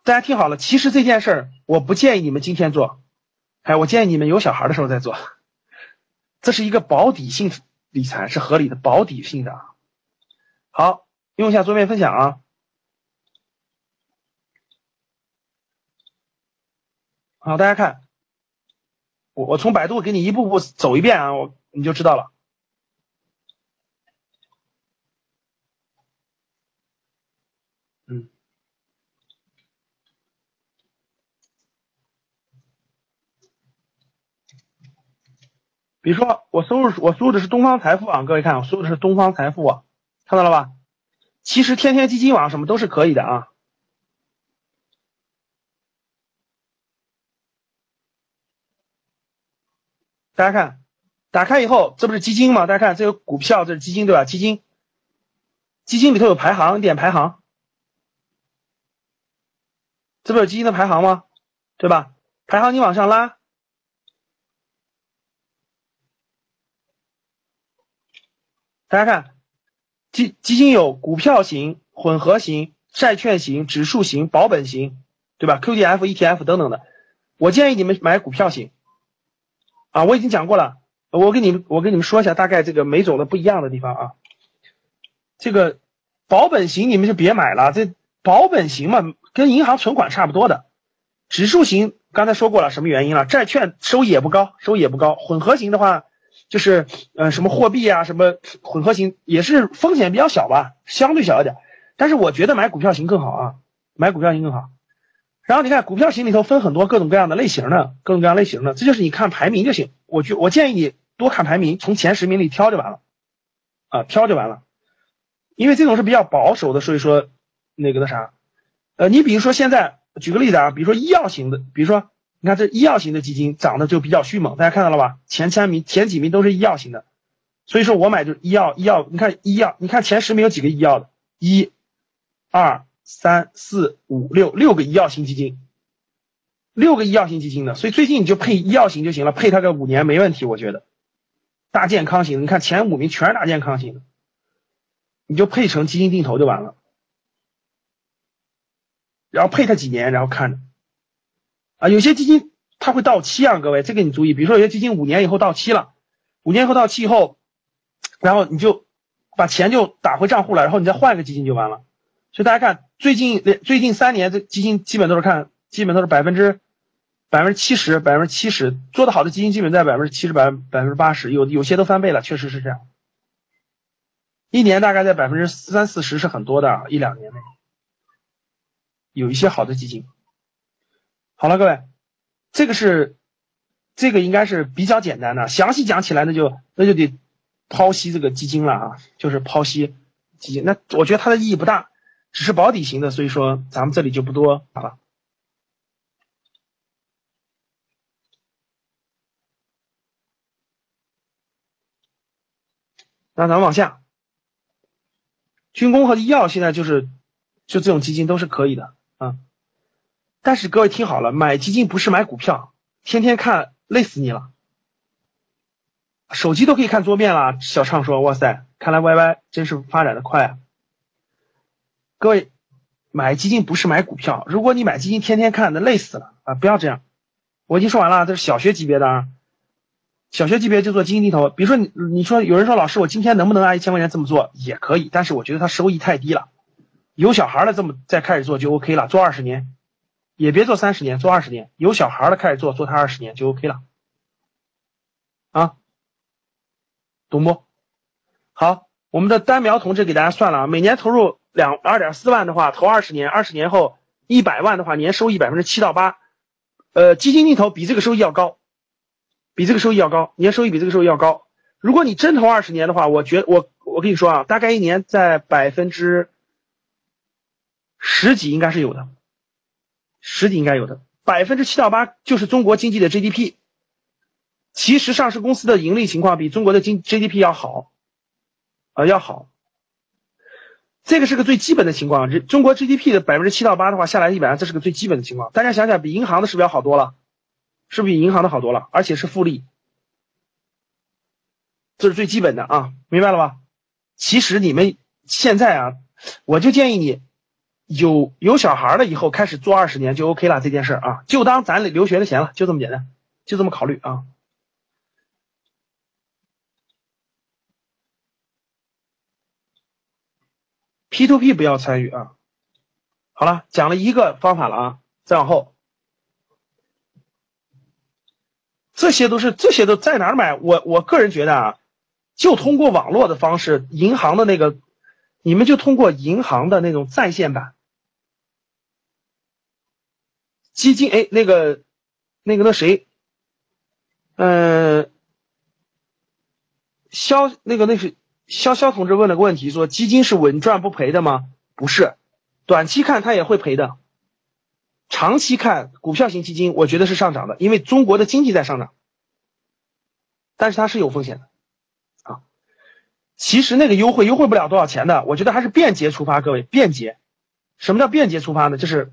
大家听好了，其实这件事儿我不建议你们今天做，哎，我建议你们有小孩的时候再做。这是一个保底性理财，是合理的保底性的。好，用一下桌面分享啊。好，大家看，我我从百度给你一步步走一遍啊，我你就知道了。嗯，比如说我输入我输入的是东方财富啊，各位看我输入的是东方财富啊，看到了吧？其实天天基金网什么都是可以的啊。大家看，打开以后，这不是基金吗？大家看，这个股票，这是基金，对吧？基金，基金里头有排行，点排行，这不有基金的排行吗？对吧？排行你往上拉，大家看，基基金有股票型、混合型、债券型、指数型、保本型，对吧？QDF、ETF 等等的，我建议你们买股票型。啊，我已经讲过了，我跟你们我跟你们说一下大概这个每种的不一样的地方啊。这个保本型你们就别买了，这保本型嘛，跟银行存款差不多的。指数型刚才说过了，什么原因了？债券收益也不高，收益也不高。混合型的话，就是呃什么货币啊，什么混合型也是风险比较小吧，相对小一点。但是我觉得买股票型更好啊，买股票型更好。然后你看股票型里头分很多各种各样的类型的，各种各样类型的，这就是你看排名就行。我觉我建议你多看排名，从前十名里挑就完了，啊，挑就完了。因为这种是比较保守的，所以说那个那啥，呃，你比如说现在举个例子啊，比如说医药型的，比如说你看这医药型的基金涨得就比较迅猛，大家看到了吧？前三名前几名都是医药型的，所以说我买就医药医药，你看医药，你看前十名有几个医药的？一、二三四五六六个医药型基金，六个医药型基金的，所以最近你就配医药型就行了，配它个五年没问题，我觉得。大健康型，你看前五名全是大健康型的，你就配成基金定投就完了，然后配它几年，然后看着，啊，有些基金它会到期啊，各位这个你注意，比如说有些基金五年以后到期了，五年后到期以后，然后你就把钱就打回账户了，然后你再换一个基金就完了。所以大家看最近最近三年这基金基本都是看，基本都是百分之。百分之七十，百分之七十做的好的基金基本在百分之七十百百分之八十，有有些都翻倍了，确实是这样。一年大概在百分之三四十是很多的，一两年内有一些好的基金。好了，各位，这个是这个应该是比较简单的，详细讲起来那就那就得剖析这个基金了啊，就是剖析基金。那我觉得它的意义不大，只是保底型的，所以说咱们这里就不多好了。那咱们往下，军工和医药现在就是就这种基金都是可以的啊，但是各位听好了，买基金不是买股票，天天看累死你了，手机都可以看桌面了。小畅说：“哇塞，看来 YY 真是发展的快啊！”各位买基金不是买股票，如果你买基金天天看，那累死了啊！不要这样，我已经说完了，这是小学级别的啊。小学级别就做基金定投，比如说你你说有人说老师我今天能不能按一千块钱这么做也可以，但是我觉得它收益太低了。有小孩了这么再开始做就 OK 了，做二十年，也别做三十年，做二十年。有小孩了开始做，做它二十年就 OK 了。啊，懂不？好，我们的单苗同志给大家算了啊，每年投入两二点四万的话，投二十年，二十年后一百万的话，年收益百分之七到八，呃，基金定投比这个收益要高。比这个收益要高，年收益比这个收益要高。如果你真投二十年的话，我觉我我跟你说啊，大概一年在百分之十几应该是有的，十几应该有的，百分之七到八就是中国经济的 GDP。其实上市公司的盈利情况比中国的经 GDP 要好，啊要好。这个是个最基本的情况，这中国 GDP 的百分之七到八的话下来一百万，这是个最基本的情况。大家想想，比银行的是不是要好多了？是不是比银行的好多了？而且是复利，这是最基本的啊，明白了吧？其实你们现在啊，我就建议你有有小孩了以后开始做二十年就 OK 了，这件事啊，就当咱留学的钱了，就这么简单，就这么考虑啊。P to P 不要参与啊。好了，讲了一个方法了啊，再往后。这些都是这些都在哪买？我我个人觉得啊，就通过网络的方式，银行的那个，你们就通过银行的那种在线版基金，哎，那个那个那谁，嗯，肖那个那是肖肖同志问了个问题，说基金是稳赚不赔的吗？不是，短期看它也会赔的。长期看股票型基金，我觉得是上涨的，因为中国的经济在上涨，但是它是有风险的啊。其实那个优惠优惠不了多少钱的，我觉得还是便捷出发，各位便捷。什么叫便捷出发呢？就是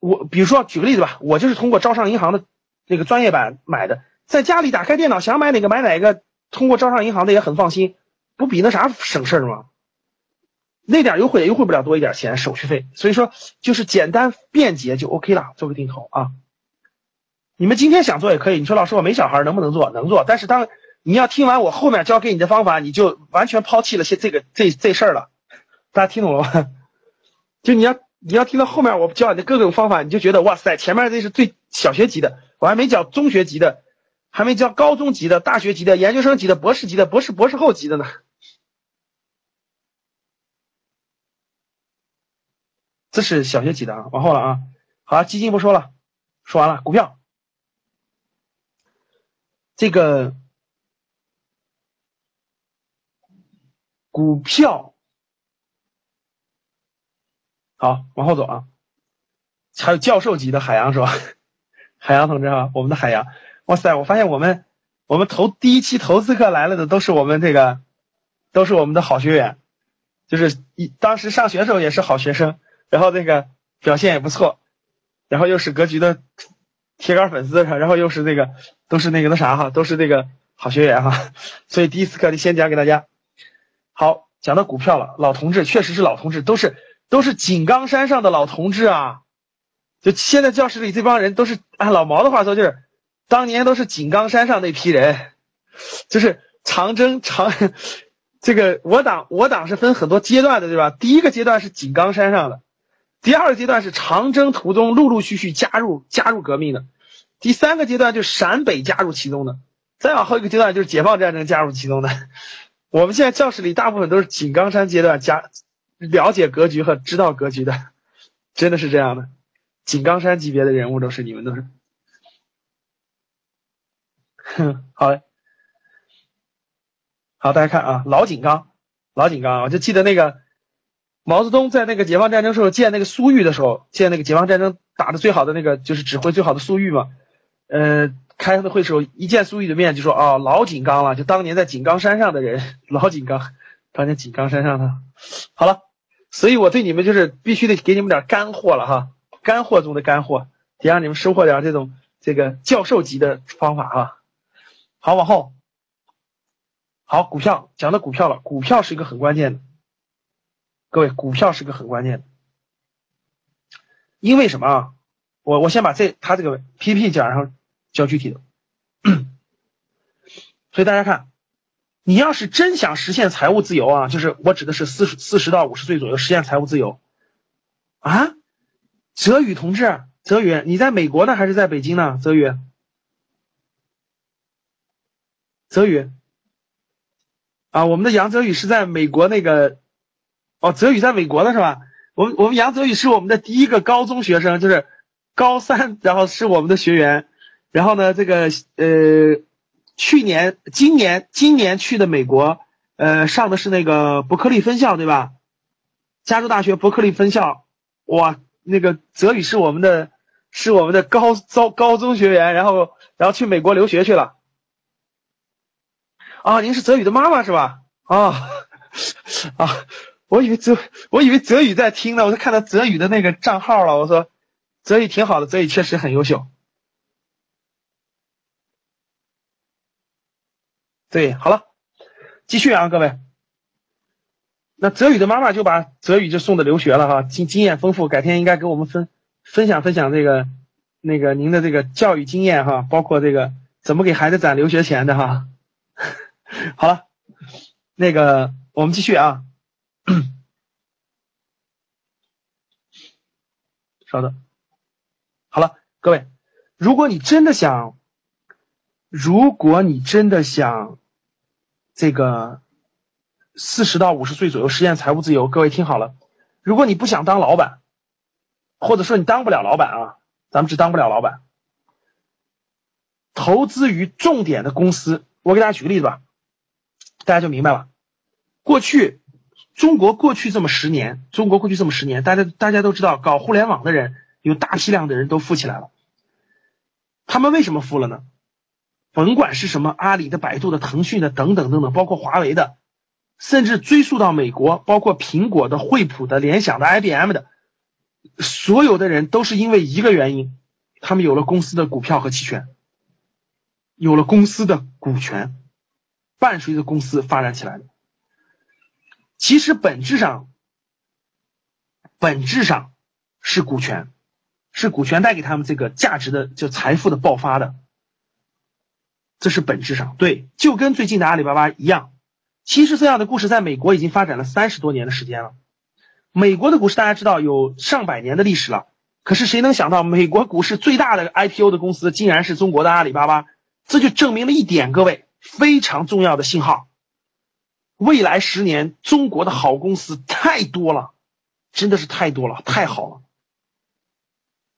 我比如说举个例子吧，我就是通过招商银行的那个专业版买的，在家里打开电脑想买哪个买哪个，通过招商银行的也很放心，不比那啥省事儿吗？那点优惠也优惠不了多一点钱手续费，所以说就是简单便捷就 OK 了，做个定投啊。你们今天想做也可以，你说老师我没小孩能不能做？能做，但是当你要听完我后面教给你的方法，你就完全抛弃了些这个这这事儿了。大家听懂了吗？就你要你要听到后面我教你的各种方法，你就觉得哇塞，前面这是最小学级的，我还没教中学级的，还没教高中级的、大学级的、研究生级的、博士级的、博士博士后级的呢。这是小学级的啊，往后了啊。好，基金不说了，说完了。股票，这个股票，好，往后走啊。还有教授级的海洋是吧？海洋同志啊，我们的海洋，哇塞！我发现我们我们投第一期投资课来了的都是我们这个，都是我们的好学员。就是一当时上学的时候也是好学生，然后那个表现也不错，然后又是格局的铁杆粉丝，然后又是那个都是那个那啥哈，都是那个好学员哈，所以第一次课就先讲给大家。好，讲到股票了，老同志确实是老同志，都是都是井冈山上的老同志啊，就现在教室里这帮人都是按老毛的话说，就是当年都是井冈山上那批人，就是长征长。这个我党我党是分很多阶段的，对吧？第一个阶段是井冈山上的，第二个阶段是长征途中陆陆续续加入加入革命的，第三个阶段就是陕北加入其中的，再往后一个阶段就是解放战争加入其中的。我们现在教室里大部分都是井冈山阶段加了解格局和知道格局的，真的是这样的，井冈山级别的人物都是你们都是。哼，好嘞。好，大家看啊，老井冈，老井冈，我就记得那个毛泽东在那个解放战争时候见那个苏玉的时候，见那个解放战争打的最好的那个就是指挥最好的苏玉嘛，呃，开的会时候一见苏玉的面就说哦，老井冈了，就当年在井冈山上的人，老井冈，当年井冈山上的，好了，所以我对你们就是必须得给你们点干货了哈，干货中的干货，得让你们收获点这种这个教授级的方法哈，好，往后。好，股票讲到股票了，股票是一个很关键的，各位，股票是个很关键的，因为什么啊？我我先把这他这个 PPT 讲，然后教具体的。所以大家看，你要是真想实现财务自由啊，就是我指的是四十四十到五十岁左右实现财务自由啊。泽宇同志，泽宇，你在美国呢还是在北京呢？泽宇，泽宇。啊，我们的杨泽宇是在美国那个，哦，泽宇在美国的是吧？我们我们杨泽宇是我们的第一个高中学生，就是高三，然后是我们的学员，然后呢，这个呃，去年、今年、今年去的美国，呃，上的是那个伯克利分校，对吧？加州大学伯克利分校，哇，那个泽宇是我们的，是我们的高高高中学员，然后然后去美国留学去了。啊，您是泽宇的妈妈是吧？啊 啊，我以为泽，我以为泽宇在听呢，我就看到泽宇的那个账号了。我说，泽宇挺好的，泽宇确实很优秀。对，好了，继续啊，各位。那泽宇的妈妈就把泽宇就送的留学了哈，经经验丰富，改天应该给我们分分享分享这个那个您的这个教育经验哈，包括这个怎么给孩子攒留学钱的哈。好了，那个我们继续啊。稍等，好了，各位，如果你真的想，如果你真的想这个四十到五十岁左右实现财务自由，各位听好了，如果你不想当老板，或者说你当不了老板啊，咱们只当不了老板，投资于重点的公司，我给大家举个例子吧。大家就明白了，过去中国过去这么十年，中国过去这么十年，大家大家都知道，搞互联网的人有大批量的人都富起来了。他们为什么富了呢？甭管是什么阿里的、百度的、腾讯的等等等等，包括华为的，甚至追溯到美国，包括苹果的、惠普的、联想的、IBM 的，所有的人都是因为一个原因，他们有了公司的股票和期权，有了公司的股权。伴随着公司发展起来的，其实本质上，本质上是股权，是股权带给他们这个价值的，就财富的爆发的，这是本质上对，就跟最近的阿里巴巴一样。其实这样的故事在美国已经发展了三十多年的时间了。美国的股市大家知道有上百年的历史了，可是谁能想到美国股市最大的 IPO 的公司竟然是中国的阿里巴巴？这就证明了一点，各位。非常重要的信号，未来十年中国的好公司太多了，真的是太多了，太好了，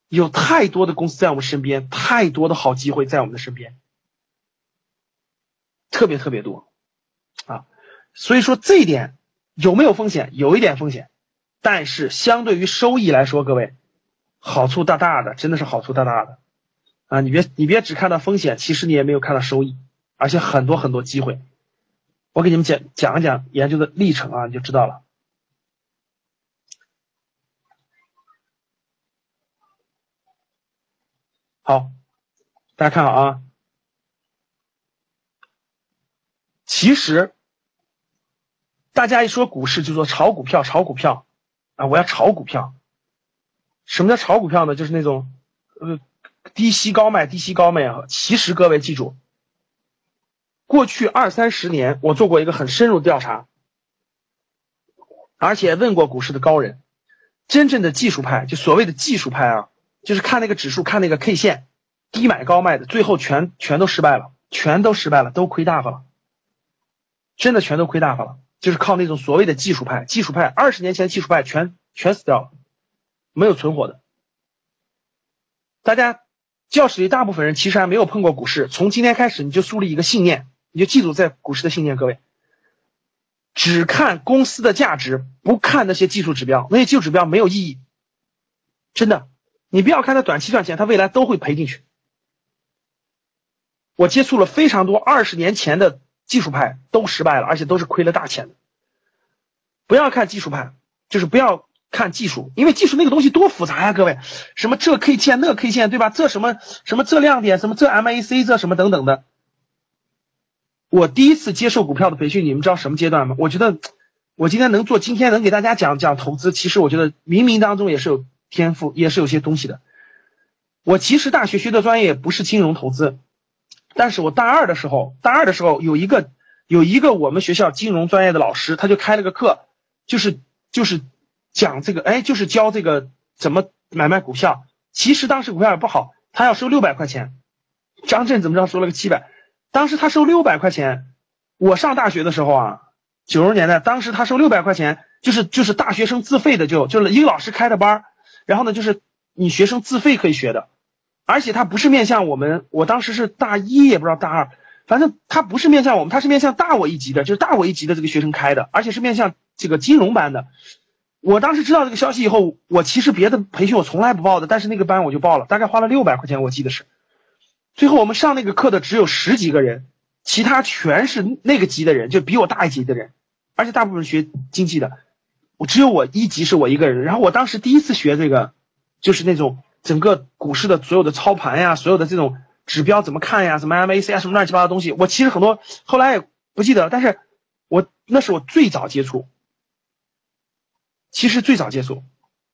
有太多的公司在我们身边，太多的好机会在我们的身边，特别特别多啊！所以说这一点有没有风险？有一点风险，但是相对于收益来说，各位好处大大的，真的是好处大大的啊！你别你别只看到风险，其实你也没有看到收益。而且很多很多机会。我给你们讲讲一讲研究的历程啊你就知道了。好大家看好啊。其实大家一说股市就说炒股票炒股票啊我要炒股票。什么叫炒股票呢？就是那种呃低吸高卖低吸高卖啊。其实各位记住过去二三十年我做过一个很深入的调查，而且问过股市的高人，真正的技术派，就所谓的技术派啊。就是看那个指数，看那个 K 线，低买高卖的，最后全全都失败了，全都失败了，都亏大发了，真的全都亏大发了。就是靠那种所谓的技术派，技术派二十年前技术派全全死掉了，没有存活的。大家教室里大部分人其实还没有碰过股市，从今天开始你就树立一个信念，你就记住在股市的信念，各位，只看公司的价值，不看那些技术指标，那些技术指标没有意义，真的。你不要看它短期赚钱，它未来都会赔进去。我接触了非常多二十年前的技术派都失败了，而且都是亏了大钱的。不要看技术派，就是不要看技术，因为技术那个东西多复杂呀，各位，什么这 K 线那 K 线，对吧？这什么什么这亮点，什么这 MAC 这什么等等的。我第一次接受股票的培训，你们知道什么阶段吗？我觉得我今天能做，今天能给大家讲讲投资，其实我觉得冥冥当中也是有。天赋也是有些东西的。我其实大学学的专业不是金融投资，但是我大二的时候，大二的时候有一个有一个我们学校金融专业的老师，他就开了个课，就是就是讲这个，哎，就是教这个怎么买卖股票。其实当时股票也不好，他要收六百块钱。张震怎么着收了个七百？当时他收六百块钱，我上大学的时候啊，九十年代，当时他收六百块钱，就是就是大学生自费的，就就是一个老师开的班儿。然后呢，就是你学生自费可以学的，而且他不是面向我们。我当时是大一，也不知道大二，反正他不是面向我们，他是面向大我一级的，就是大我一级的这个学生开的，而且是面向这个金融班的。我当时知道这个消息以后，我其实别的培训我从来不报的，但是那个班我就报了，大概花了六百块钱，我记得是。最后我们上那个课的只有十几个人，其他全是那个级的人，就比我大一级的人，而且大部分学经济的。我只有我一级是我一个人，然后我当时第一次学这个，就是那种整个股市的所有的操盘呀，所有的这种指标怎么看呀，什么 MAC 啊，什么乱七八糟东西，我其实很多后来也不记得，但是我那是我最早接触，其实最早接触，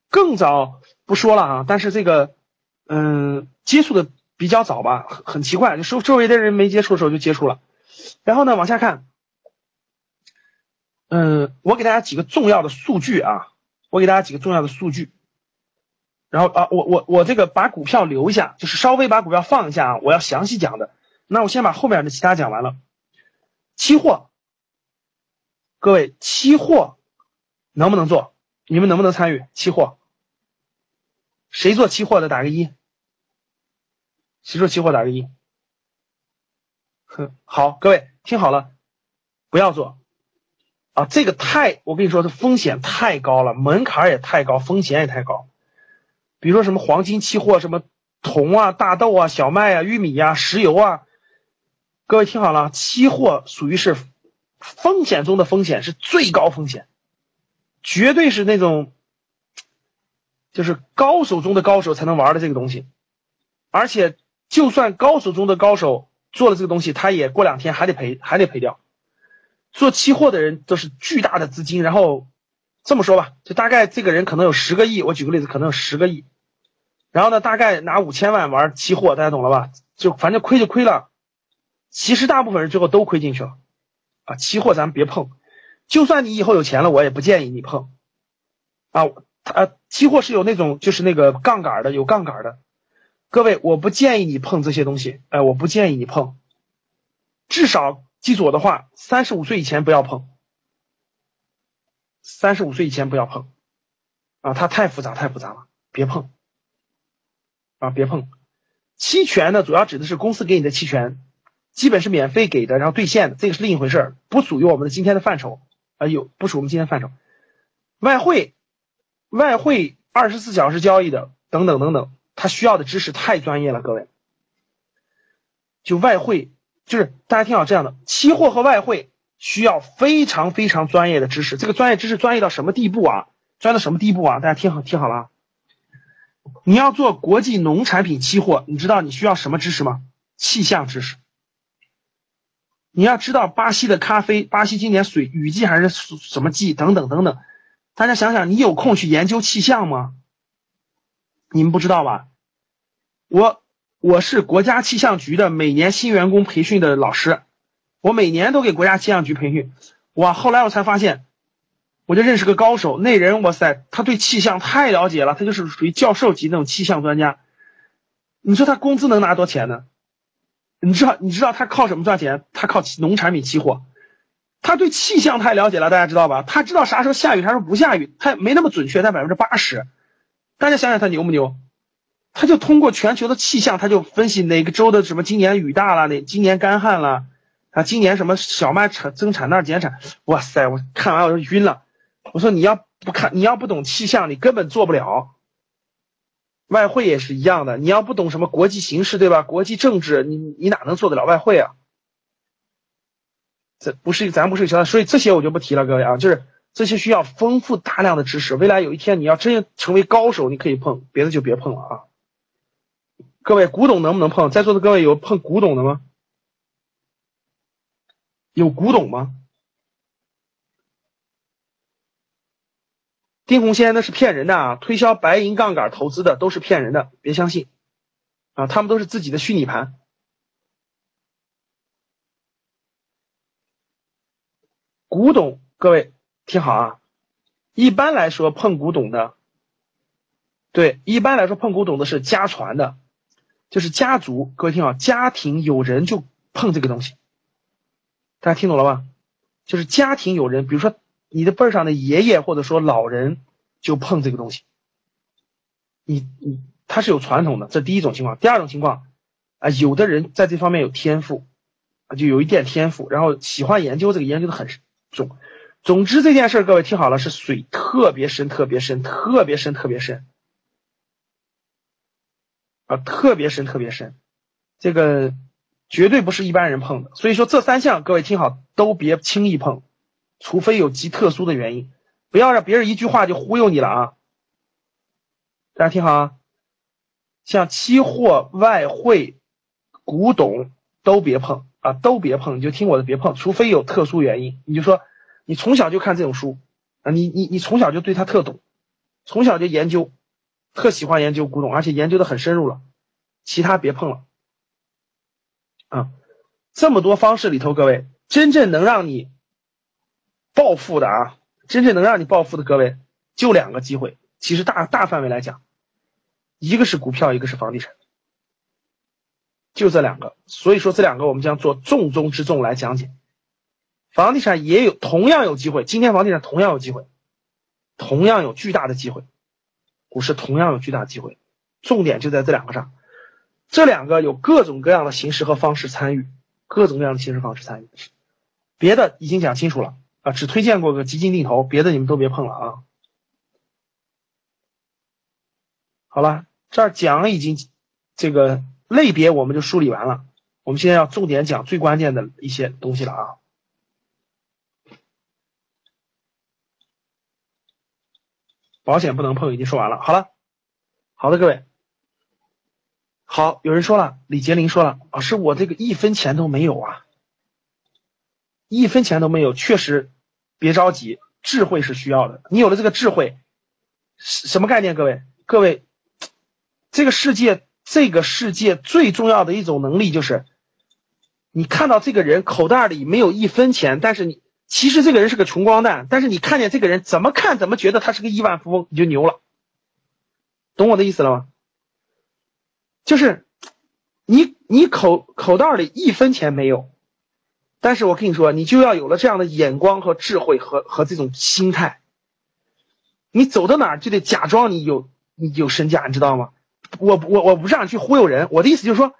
更早不说了啊，但是这个嗯接触的比较早吧，很很奇怪，就周周围的人没接触的时候就接触了，然后呢往下看。嗯，我给大家几个重要的数据啊，我给大家几个重要的数据，然后啊，我我我这个把股票留一下，就是稍微把股票放一下啊，我要详细讲的。那我先把后面的其他讲完了。期货，各位，期货能不能做？你们能不能参与期货？谁做期货的打个一？谁说期货打个一？哼，好，各位听好了，不要做。啊，这个太，我跟你说，这风险太高了，门槛也太高，风险也太高。比如说什么黄金期货，什么铜啊、大豆啊、小麦啊、玉米呀、石油啊，各位听好了，期货属于是风险中的风险，是最高风险，绝对是那种就是高手中的高手才能玩的这个东西。而且，就算高手中的高手做了这个东西，他也过两天还得赔，还得赔掉。做期货的人都是巨大的资金，然后这么说吧，就大概这个人可能有十个亿，我举个例子，可能有十个亿，然后呢，大概拿五千万玩期货，大家懂了吧？就反正亏就亏了，其实大部分人最后都亏进去了，啊，期货咱们别碰，就算你以后有钱了，我也不建议你碰，啊，他期货是有那种就是那个杠杆的，有杠杆的，各位，我不建议你碰这些东西，哎，我不建议你碰，至少。记住我的话，三十五岁以前不要碰。三十五岁以前不要碰，啊，它太复杂，太复杂了，别碰，啊，别碰。期权呢，主要指的是公司给你的期权，基本是免费给的，然后兑现的，这个是另一回事不属于我们的今天的范畴，啊，有不属于我们今天范畴。外汇，外汇二十四小时交易的，等等等等，他需要的知识太专业了，各位。就外汇。就是大家听好，这样的期货和外汇需要非常非常专业的知识。这个专业知识专业到什么地步啊？专到什么地步啊？大家听好，听好了。你要做国际农产品期货，你知道你需要什么知识吗？气象知识。你要知道巴西的咖啡，巴西今年水雨季还是什么季等等等等。大家想想，你有空去研究气象吗？你们不知道吧？我我是国家气象局的每年新员工培训的老师，我每年都给国家气象局培训。哇，后来我才发现，我就认识个高手，那人哇塞，他对气象太了解了，他就是属于教授级那种气象专家。你说他工资能拿多钱呢？你知道你知道他靠什么赚钱？他靠农产品期货。他对气象太了解了，大家知道吧？他知道啥时候下雨，啥时候不下雨，他没那么准确，但百分之八十。大家想想他牛不牛？他就通过全球的气象，他就分析哪个州的什么今年雨大了，哪今年干旱了。啊，今年什么小麦产增产那减产，哇塞！我看完我就晕了。我说你要不看，你要不懂气象，你根本做不了。外汇也是一样的，你要不懂什么国际形势，对吧？国际政治，你你哪能做得了外汇啊？这不是咱不是学，所以这些我就不提了，各位啊，就是这些需要丰富大量的知识。未来有一天你要真成为高手，你可以碰，别的就别碰了啊。各位，古董能不能碰？在座的各位有碰古董的吗？有古董吗？丁红仙那是骗人的啊！推销白银杠杆投资的都是骗人的，别相信啊！他们都是自己的虚拟盘。古董，各位听好啊！一般来说碰古董的，对，一般来说碰古董的是家传的，就是家族。各位听好，家庭有人就碰这个东西。大家听懂了吧？就是家庭有人，比如说你的辈儿上的爷爷或者说老人就碰这个东西，你你他是有传统的，这第一种情况。第二种情况啊，有的人在这方面有天赋啊，就有一点天赋，然后喜欢研究这个，研究的很重。总之这件事儿，各位听好了，是水特别深、特别深、特别深、特别深啊，特别深、特别深，这个。绝对不是一般人碰的，所以说这三项各位听好，都别轻易碰，除非有极特殊的原因，不要让别人一句话就忽悠你了啊！大家听好啊，像期货、外汇、古董都别碰啊，都别碰，你就听我的，别碰，除非有特殊原因。你就说你从小就看这种书啊，你你你从小就对他特懂，从小就研究，特喜欢研究古董，而且研究的很深入了，其他别碰了。啊，这么多方式里头，各位真正能让你暴富的啊，真正能让你暴富的各位就两个机会。其实大大范围来讲，一个是股票，一个是房地产，就这两个。所以说这两个我们将做重中之重来讲解。房地产也有同样有机会，今天房地产同样有机会，同样有巨大的机会，股市同样有巨大的机会，重点就在这两个上。这两个有各种各样的形式和方式参与，各种各样的形式方式参与，别的已经讲清楚了啊，只推荐过个基金定投，别的你们都别碰了啊。好了，这儿讲已经这个类别我们就梳理完了，我们现在要重点讲最关键的一些东西了啊。保险不能碰，已经说完了。好了，好的，各位。好，有人说了，李杰林说了，老师，我这个一分钱都没有啊，一分钱都没有，确实，别着急，智慧是需要的。你有了这个智慧，什么概念？各位，各位，这个世界，这个世界最重要的一种能力就是，你看到这个人口袋里没有一分钱，但是你其实这个人是个穷光蛋，但是你看见这个人，怎么看怎么觉得他是个亿万富翁，你就牛了，懂我的意思了吗？就是你，你口口袋里一分钱没有，但是我跟你说，你就要有了这样的眼光和智慧和和这种心态，你走到哪儿就得假装你有你有身价，你知道吗？我我我不是让你去忽悠人，我的意思就是说，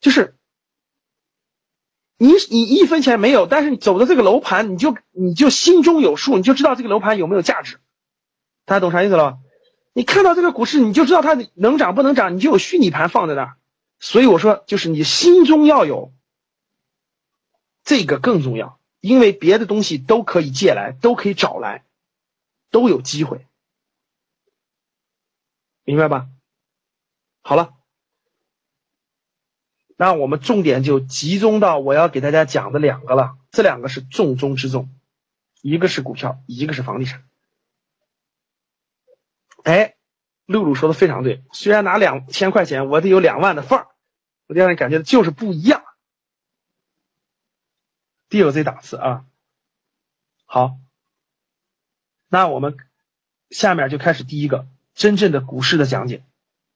就是你你一分钱没有，但是你走的这个楼盘，你就你就心中有数，你就知道这个楼盘有没有价值，大家懂啥意思了吧？你看到这个股市，你就知道它能涨不能涨，你就有虚拟盘放在那儿。所以我说，就是你心中要有这个更重要，因为别的东西都可以借来，都可以找来，都有机会。明白吧？好了，那我们重点就集中到我要给大家讲的两个了，这两个是重中之重，一个是股票，一个是房地产。哎，露露说的非常对，虽然拿两千块钱，我得有两万的份儿，我让人感觉就是不一样。得有这档次啊，好，那我们下面就开始第一个真正的股市的讲解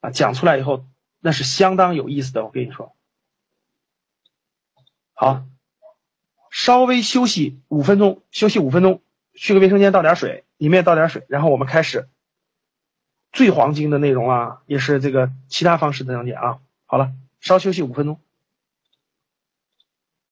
啊，讲出来以后那是相当有意思的，我跟你说。好，稍微休息五分钟，休息五分钟，去个卫生间倒点水，里面倒点水，然后我们开始最黄金的内容啊，也是这个其他方式的讲解啊。好了，稍休息五分钟。